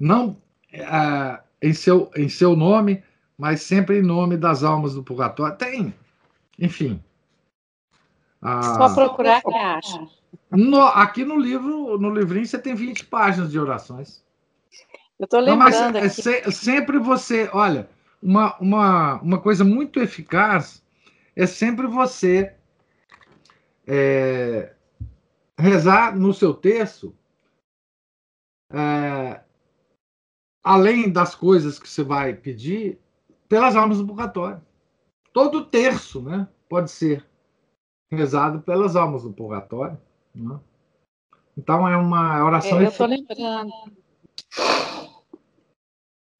não é, em, seu, em seu nome, mas sempre em nome das almas do purgatório. Tem, enfim. Só procurar que acha. No, aqui no livro, no livrinho, você tem 20 páginas de orações. Eu estou lembrando Não, mas é, sempre você, olha, uma, uma, uma coisa muito eficaz é sempre você é, rezar no seu texto, é, além das coisas que você vai pedir, pelas almas do purgatório. Todo terço, né? Pode ser rezado pelas almas do purgatório. Né? Então é uma oração. É, eu estou lembrando.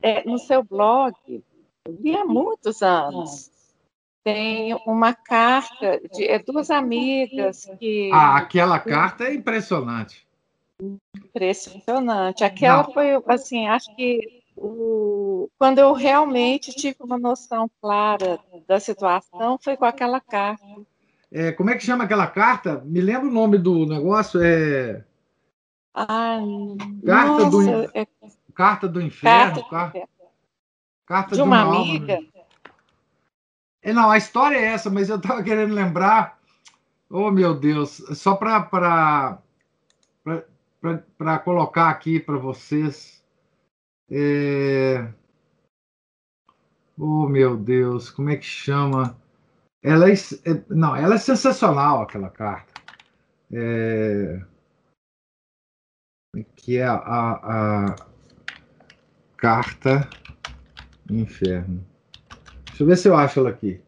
É, no seu blog, vi há muitos anos, tem uma carta de é, duas amigas que. Ah, aquela carta é impressionante. Impressionante. Aquela Não. foi, assim, acho que o, quando eu realmente tive uma noção clara da situação foi com aquela carta. É, como é que chama aquela carta? Me lembra o nome do negócio? É. Ah, carta, nossa, do, é... carta do Inferno. Carta, carta de, de uma, uma amiga. Alma. É, não, a história é essa, mas eu estava querendo lembrar. Oh, meu Deus, só para colocar aqui para vocês. É... Oh, meu Deus, como é que chama? Ela é, é, não, ela é sensacional aquela carta. É, que é a, a, a carta Inferno. Deixa eu ver se eu acho ela aqui.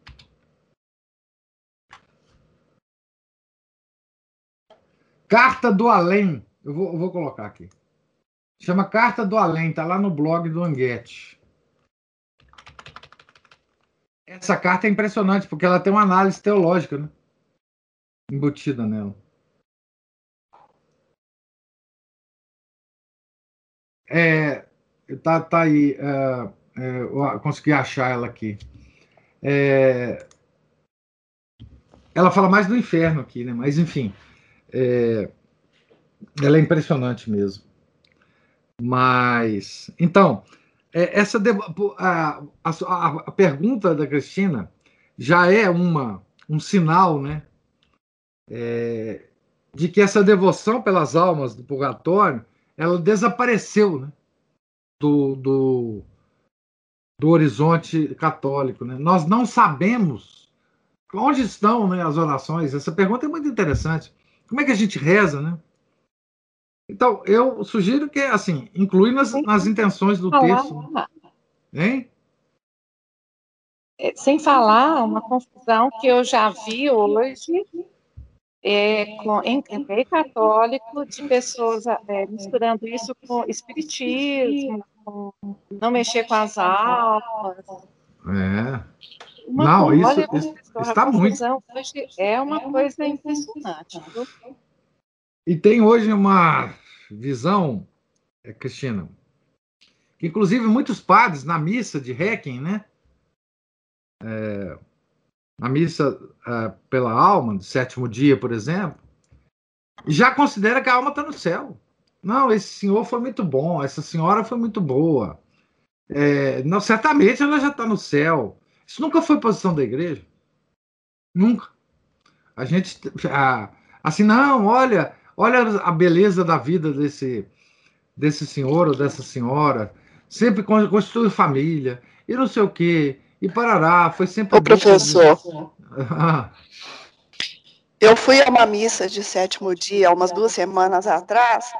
Carta do Além. Eu vou, eu vou colocar aqui. Chama Carta do Além, tá lá no blog do Anguete. Essa carta é impressionante, porque ela tem uma análise teológica, né? Embutida nela. É, tá, tá aí. É, é, consegui achar ela aqui. É, ela fala mais do inferno aqui, né? Mas, enfim. É, ela é impressionante mesmo. Mas, então, é, essa a, a, a, pergunta da Cristina já é uma um sinal, né, é, de que essa devoção pelas almas do purgatório ela desapareceu, né, do, do, do horizonte católico, né? Nós não sabemos onde estão né, as orações. Essa pergunta é muito interessante. Como é que a gente reza, né? Então, eu sugiro que, assim, inclui nas, nas intenções do texto. Hein? É, sem falar uma confusão que eu já vi hoje é, com, em, em meio católico de pessoas é, misturando isso com espiritismo, com não mexer com as almas. É. Uma não, isso, isso está muito. Hoje é uma coisa impressionante. Viu? E tem hoje uma visão, é, Cristina, que inclusive muitos padres na missa de Requiem, né? É, na missa é, pela alma, do sétimo dia, por exemplo, já considera que a alma está no céu. Não, esse senhor foi muito bom, essa senhora foi muito boa. É, não, certamente ela já está no céu. Isso nunca foi posição da igreja. Nunca. A gente. assim, não, olha, Olha a beleza da vida desse, desse senhor ou dessa senhora. Sempre construiu família, e não sei o quê, e parará. Foi sempre. Ô, professor. eu fui a uma missa de sétimo dia, umas duas semanas atrás,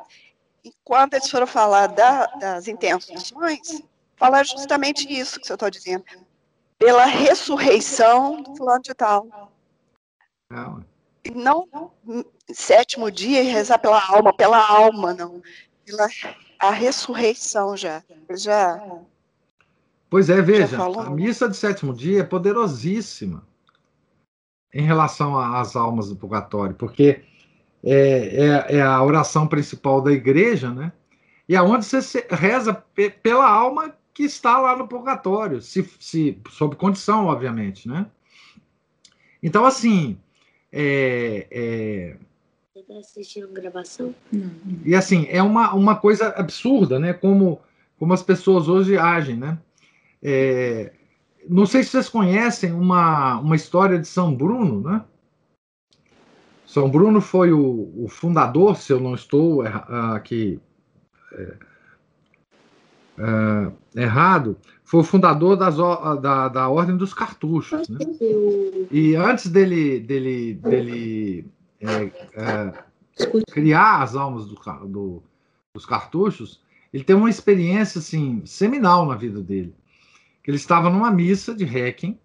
e quando eles foram falar da, das intenções, falaram justamente isso que você está dizendo. Pela ressurreição do fulano de tal. Não. Não sétimo dia e rezar pela alma, pela alma, não. Pela a ressurreição já. Já. Pois é, veja, a missa de sétimo dia é poderosíssima em relação às almas do purgatório, porque é, é, é a oração principal da igreja, né? E aonde é você reza pela alma que está lá no purgatório, se, se sob condição, obviamente, né? Então, assim, é, é, Tá assistindo gravação? Não. E assim, é uma, uma coisa absurda, né? Como, como as pessoas hoje agem, né? É, não sei se vocês conhecem uma, uma história de São Bruno, né? São Bruno foi o, o fundador, se eu não estou aqui é, é, errado, foi o fundador das, da, da Ordem dos Cartuchos. Né? E antes dele, dele, dele é, é, criar as almas do, do, dos cartuchos, ele tem uma experiência assim seminal na vida dele. Ele estava numa missa de Requiem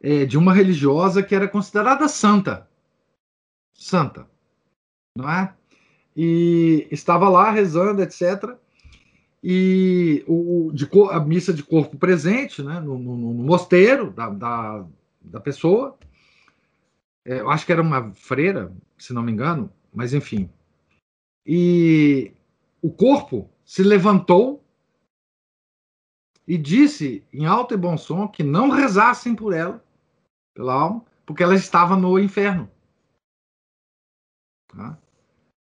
é, de uma religiosa que era considerada santa, santa, não é? E estava lá rezando, etc. E o, de, a missa de corpo presente, né, no, no, no mosteiro da, da, da pessoa, é, eu acho que era uma freira, se não me engano, mas enfim. E o corpo se levantou e disse em alto e bom som que não rezassem por ela, pela alma, porque ela estava no inferno. Tá?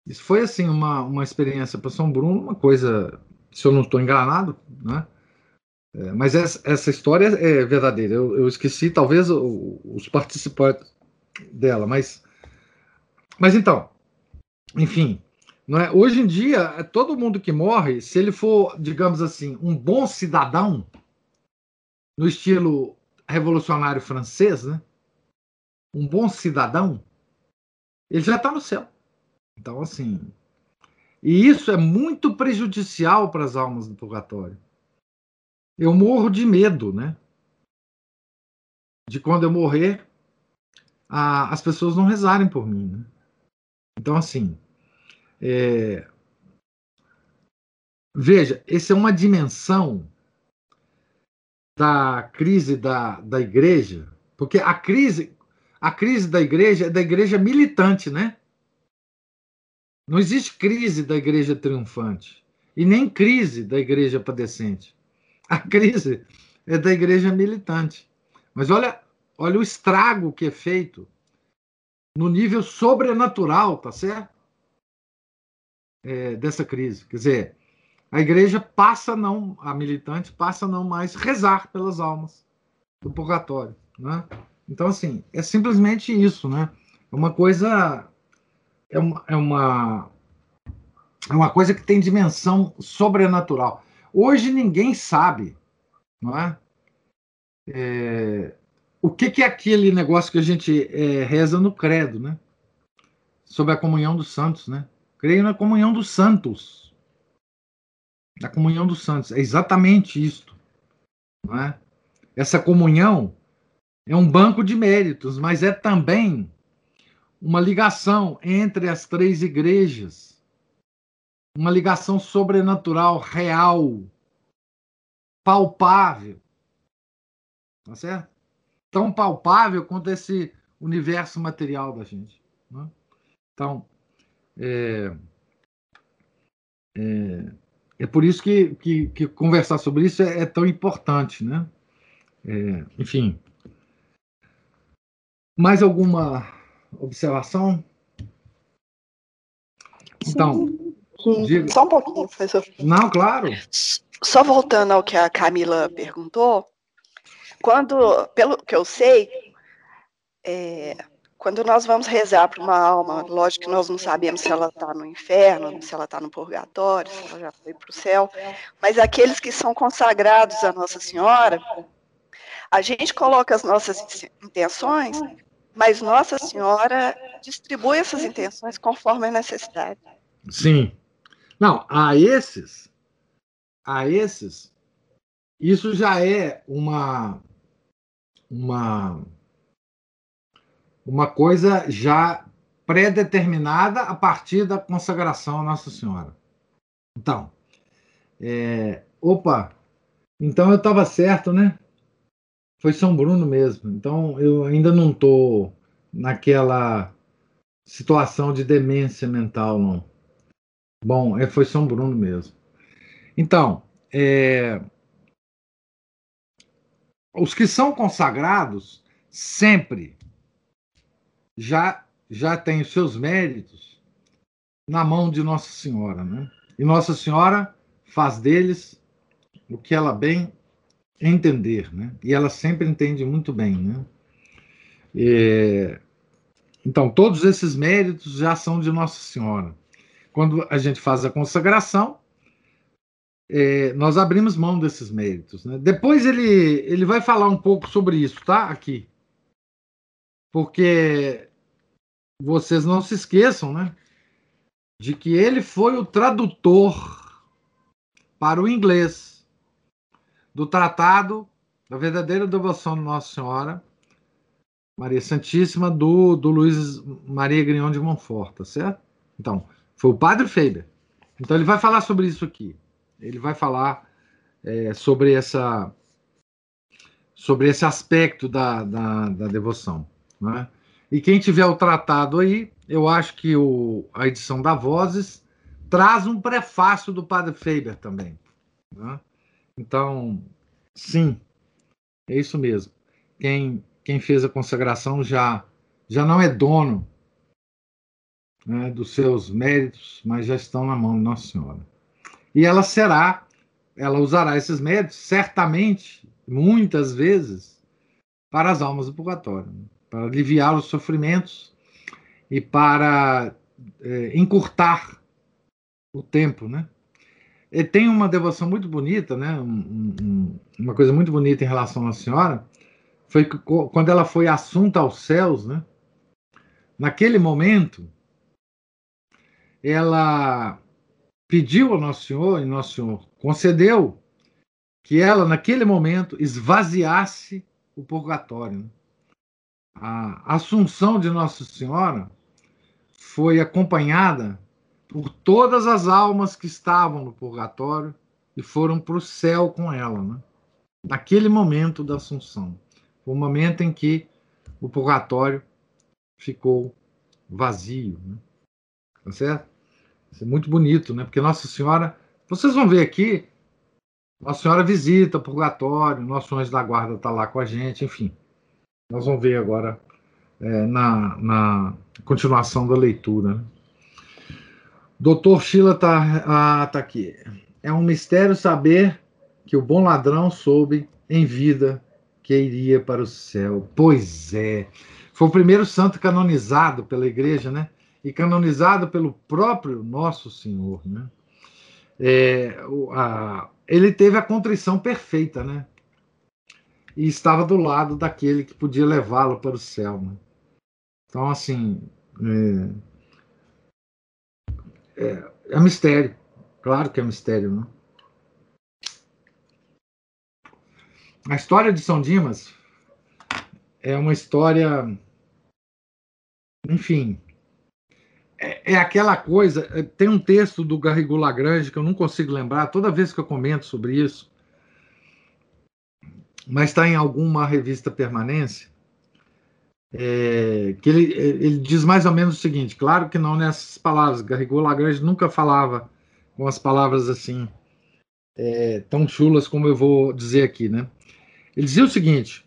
Isso foi assim uma, uma experiência para São Bruno, uma coisa, se eu não estou enganado, né? É, mas essa, essa, história é verdadeira. Eu, eu esqueci, talvez, o, os participantes dela, mas mas então, enfim, não é? Hoje em dia, todo mundo que morre, se ele for, digamos assim, um bom cidadão, no estilo revolucionário francês, né? Um bom cidadão, ele já está no céu. Então, assim, e isso é muito prejudicial para as almas do purgatório. eu morro de medo, né? De quando eu morrer, a, as pessoas não rezarem por mim. Né? Então, assim, é, veja, essa é uma dimensão da crise da, da igreja, porque a crise, a crise da igreja é da igreja militante, né? Não existe crise da igreja triunfante e nem crise da igreja padecente. A crise é da igreja militante. Mas olha, olha o estrago que é feito no nível sobrenatural, tá certo? É, dessa crise. Quer dizer, a igreja passa não, a militante passa não mais rezar pelas almas do purgatório, né? Então assim, é simplesmente isso, né? É uma coisa é uma, é uma é uma coisa que tem dimensão sobrenatural. Hoje ninguém sabe, não é? é o que, que, é aquele negócio que a gente é, reza no credo, né? Sobre a comunhão dos santos, né? Creio na comunhão dos santos. Na comunhão dos santos. É exatamente isto. Não é? Essa comunhão é um banco de méritos, mas é também uma ligação entre as três igrejas. Uma ligação sobrenatural, real, palpável. Tá certo? tão palpável quanto esse universo material da gente. Né? Então, é, é, é, por isso que, que, que, conversar sobre isso é, é tão importante. Né? É, enfim. Mais alguma observação? Então. Diga... Só um pouquinho, professor. Não, claro. Só voltando ao que a Camila perguntou, quando, pelo que eu sei, é, quando nós vamos rezar para uma alma, lógico que nós não sabemos se ela está no inferno, se ela está no purgatório, se ela já foi para o céu, mas aqueles que são consagrados a Nossa Senhora, a gente coloca as nossas intenções, mas Nossa Senhora distribui essas intenções conforme a necessidade. Sim. Não, a esses, a esses, isso já é uma uma, uma coisa já pré-determinada a partir da consagração a Nossa Senhora. Então, é, opa, então eu estava certo, né? Foi São Bruno mesmo. Então eu ainda não estou naquela situação de demência mental, não. Bom, é, foi São Bruno mesmo. Então, é, os que são consagrados sempre já já têm os seus méritos na mão de Nossa Senhora, né? E Nossa Senhora faz deles o que ela bem entender, né? E ela sempre entende muito bem, né? E, então todos esses méritos já são de Nossa Senhora. Quando a gente faz a consagração, é, nós abrimos mão desses méritos. Né? Depois ele, ele vai falar um pouco sobre isso, tá? Aqui. Porque vocês não se esqueçam, né? De que ele foi o tradutor para o inglês do tratado da verdadeira devoção de Nossa Senhora, Maria Santíssima, do, do Luiz Maria Grignon de Montfort, tá certo? Então, foi o padre Faber. Então ele vai falar sobre isso aqui. Ele vai falar é, sobre essa sobre esse aspecto da, da, da devoção. Né? E quem tiver o tratado aí, eu acho que o, a edição da Vozes traz um prefácio do Padre Faber também. Né? Então, sim, é isso mesmo. Quem, quem fez a consagração já, já não é dono né, dos seus méritos, mas já estão na mão de Nossa Senhora. E ela será, ela usará esses métodos, certamente, muitas vezes, para as almas do purgatório, né? para aliviar os sofrimentos e para é, encurtar o tempo, né? E tem uma devoção muito bonita, né? Um, um, uma coisa muito bonita em relação à Senhora, foi quando ela foi assunta aos céus, né? Naquele momento, ela pediu ao Nosso Senhor e Nosso Senhor concedeu que ela, naquele momento, esvaziasse o purgatório. Né? A assunção de Nossa Senhora foi acompanhada por todas as almas que estavam no purgatório e foram para o céu com ela, né? naquele momento da Assunção. O momento em que o purgatório ficou vazio. Né? Tá certo? Isso é muito bonito, né? Porque Nossa Senhora, vocês vão ver aqui, Nossa Senhora visita o purgatório, nosso anjo da guarda está lá com a gente, enfim. Nós vamos ver agora é, na, na continuação da leitura. Né? Doutor Sheila está ah, tá aqui. É um mistério saber que o bom ladrão soube em vida que iria para o céu. Pois é. Foi o primeiro santo canonizado pela igreja, né? E canonizado pelo próprio Nosso Senhor, né? É, a, ele teve a contrição perfeita, né? E estava do lado daquele que podia levá-lo para o céu. Né? Então, assim, é, é, é mistério. Claro que é mistério, né? A história de São Dimas é uma história, enfim, é, é, aquela coisa. É, tem um texto do Garrigou Lagrange que eu não consigo lembrar toda vez que eu comento sobre isso, mas está em alguma revista permanência. É, que ele, ele diz mais ou menos o seguinte: claro que não nessas palavras. Garrigou Lagrange nunca falava com as palavras assim é, tão chulas como eu vou dizer aqui, né? Ele dizia o seguinte,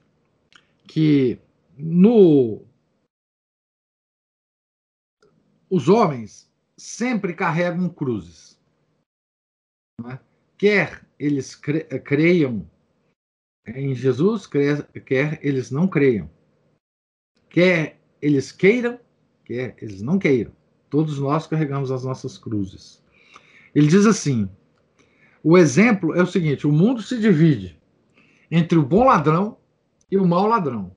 que no os homens sempre carregam cruzes. É? Quer eles cre creiam em Jesus, quer eles não creiam. Quer eles queiram, quer eles não queiram. Todos nós carregamos as nossas cruzes. Ele diz assim: o exemplo é o seguinte: o mundo se divide entre o bom ladrão e o mau ladrão.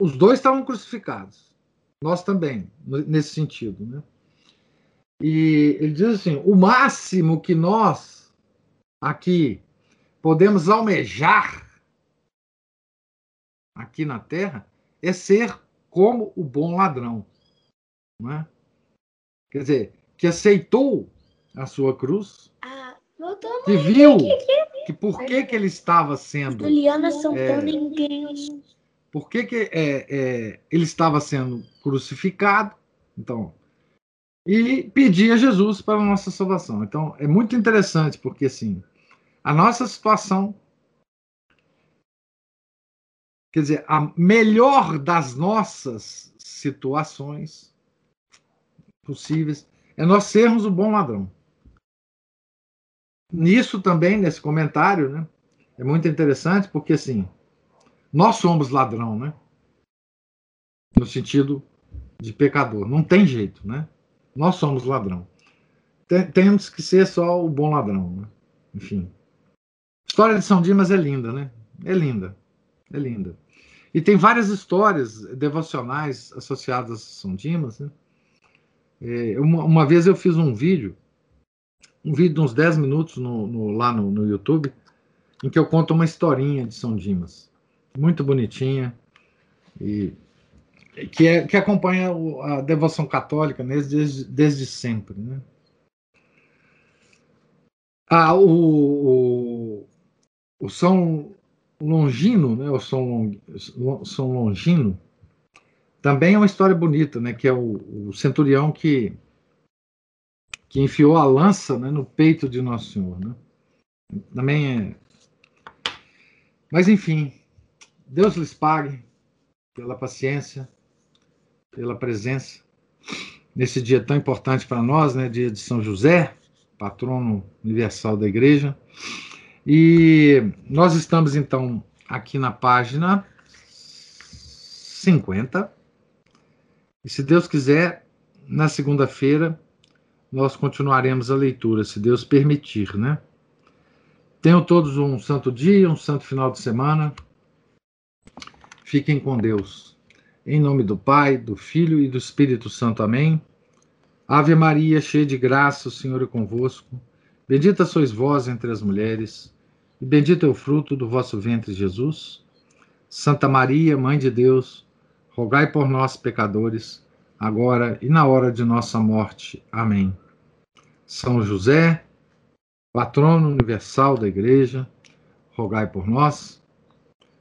Os dois estavam crucificados. Nós também, nesse sentido. Né? E ele diz assim: o máximo que nós aqui podemos almejar aqui na Terra é ser como o bom ladrão. Não é? Quer dizer, que aceitou a sua cruz, ah, que viu que por que, que ele estava sendo. Juliana Santana é, Por que, que é, é, ele estava sendo crucificado? Então, e pedir a Jesus para a nossa salvação. Então, é muito interessante, porque assim, a nossa situação. Quer dizer, a melhor das nossas situações possíveis é nós sermos o bom ladrão. Nisso também, nesse comentário, né, é muito interessante, porque assim, nós somos ladrão, né? No sentido de pecador. Não tem jeito, né? Nós somos ladrão. Temos que ser só o bom ladrão, né? Enfim. A história de São Dimas é linda, né? É linda. É linda. E tem várias histórias devocionais associadas a São Dimas, né? É, uma, uma vez eu fiz um vídeo um vídeo de uns 10 minutos no, no, lá no, no, YouTube, em que eu conto uma historinha de São Dimas. Muito bonitinha. E que, é, que acompanha a devoção católica desde, desde sempre. Né? Ah, o, o, o São Longino, né, o São, São Longino, também é uma história bonita, né, que é o, o centurião que que enfiou a lança né, no peito de Nosso Senhor. Né? Também é. Mas, enfim, Deus lhes pague pela paciência, pela presença nesse dia tão importante para nós, né, dia de São José, patrono universal da igreja. E nós estamos então aqui na página 50. E se Deus quiser, na segunda-feira nós continuaremos a leitura, se Deus permitir, né? Tenham todos um santo dia, um santo final de semana. Fiquem com Deus. Em nome do Pai, do Filho e do Espírito Santo. Amém. Ave Maria, cheia de graça, o Senhor é convosco. Bendita sois vós entre as mulheres. E bendito é o fruto do vosso ventre, Jesus. Santa Maria, Mãe de Deus, rogai por nós, pecadores, agora e na hora de nossa morte. Amém. São José, patrono universal da Igreja, rogai por nós.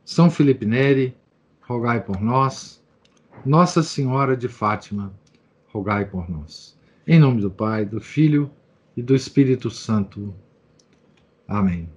São Felipe Neri, rogai por nós. Nossa Senhora de Fátima, rogai por nós. Em nome do Pai, do Filho e do Espírito Santo. Amém.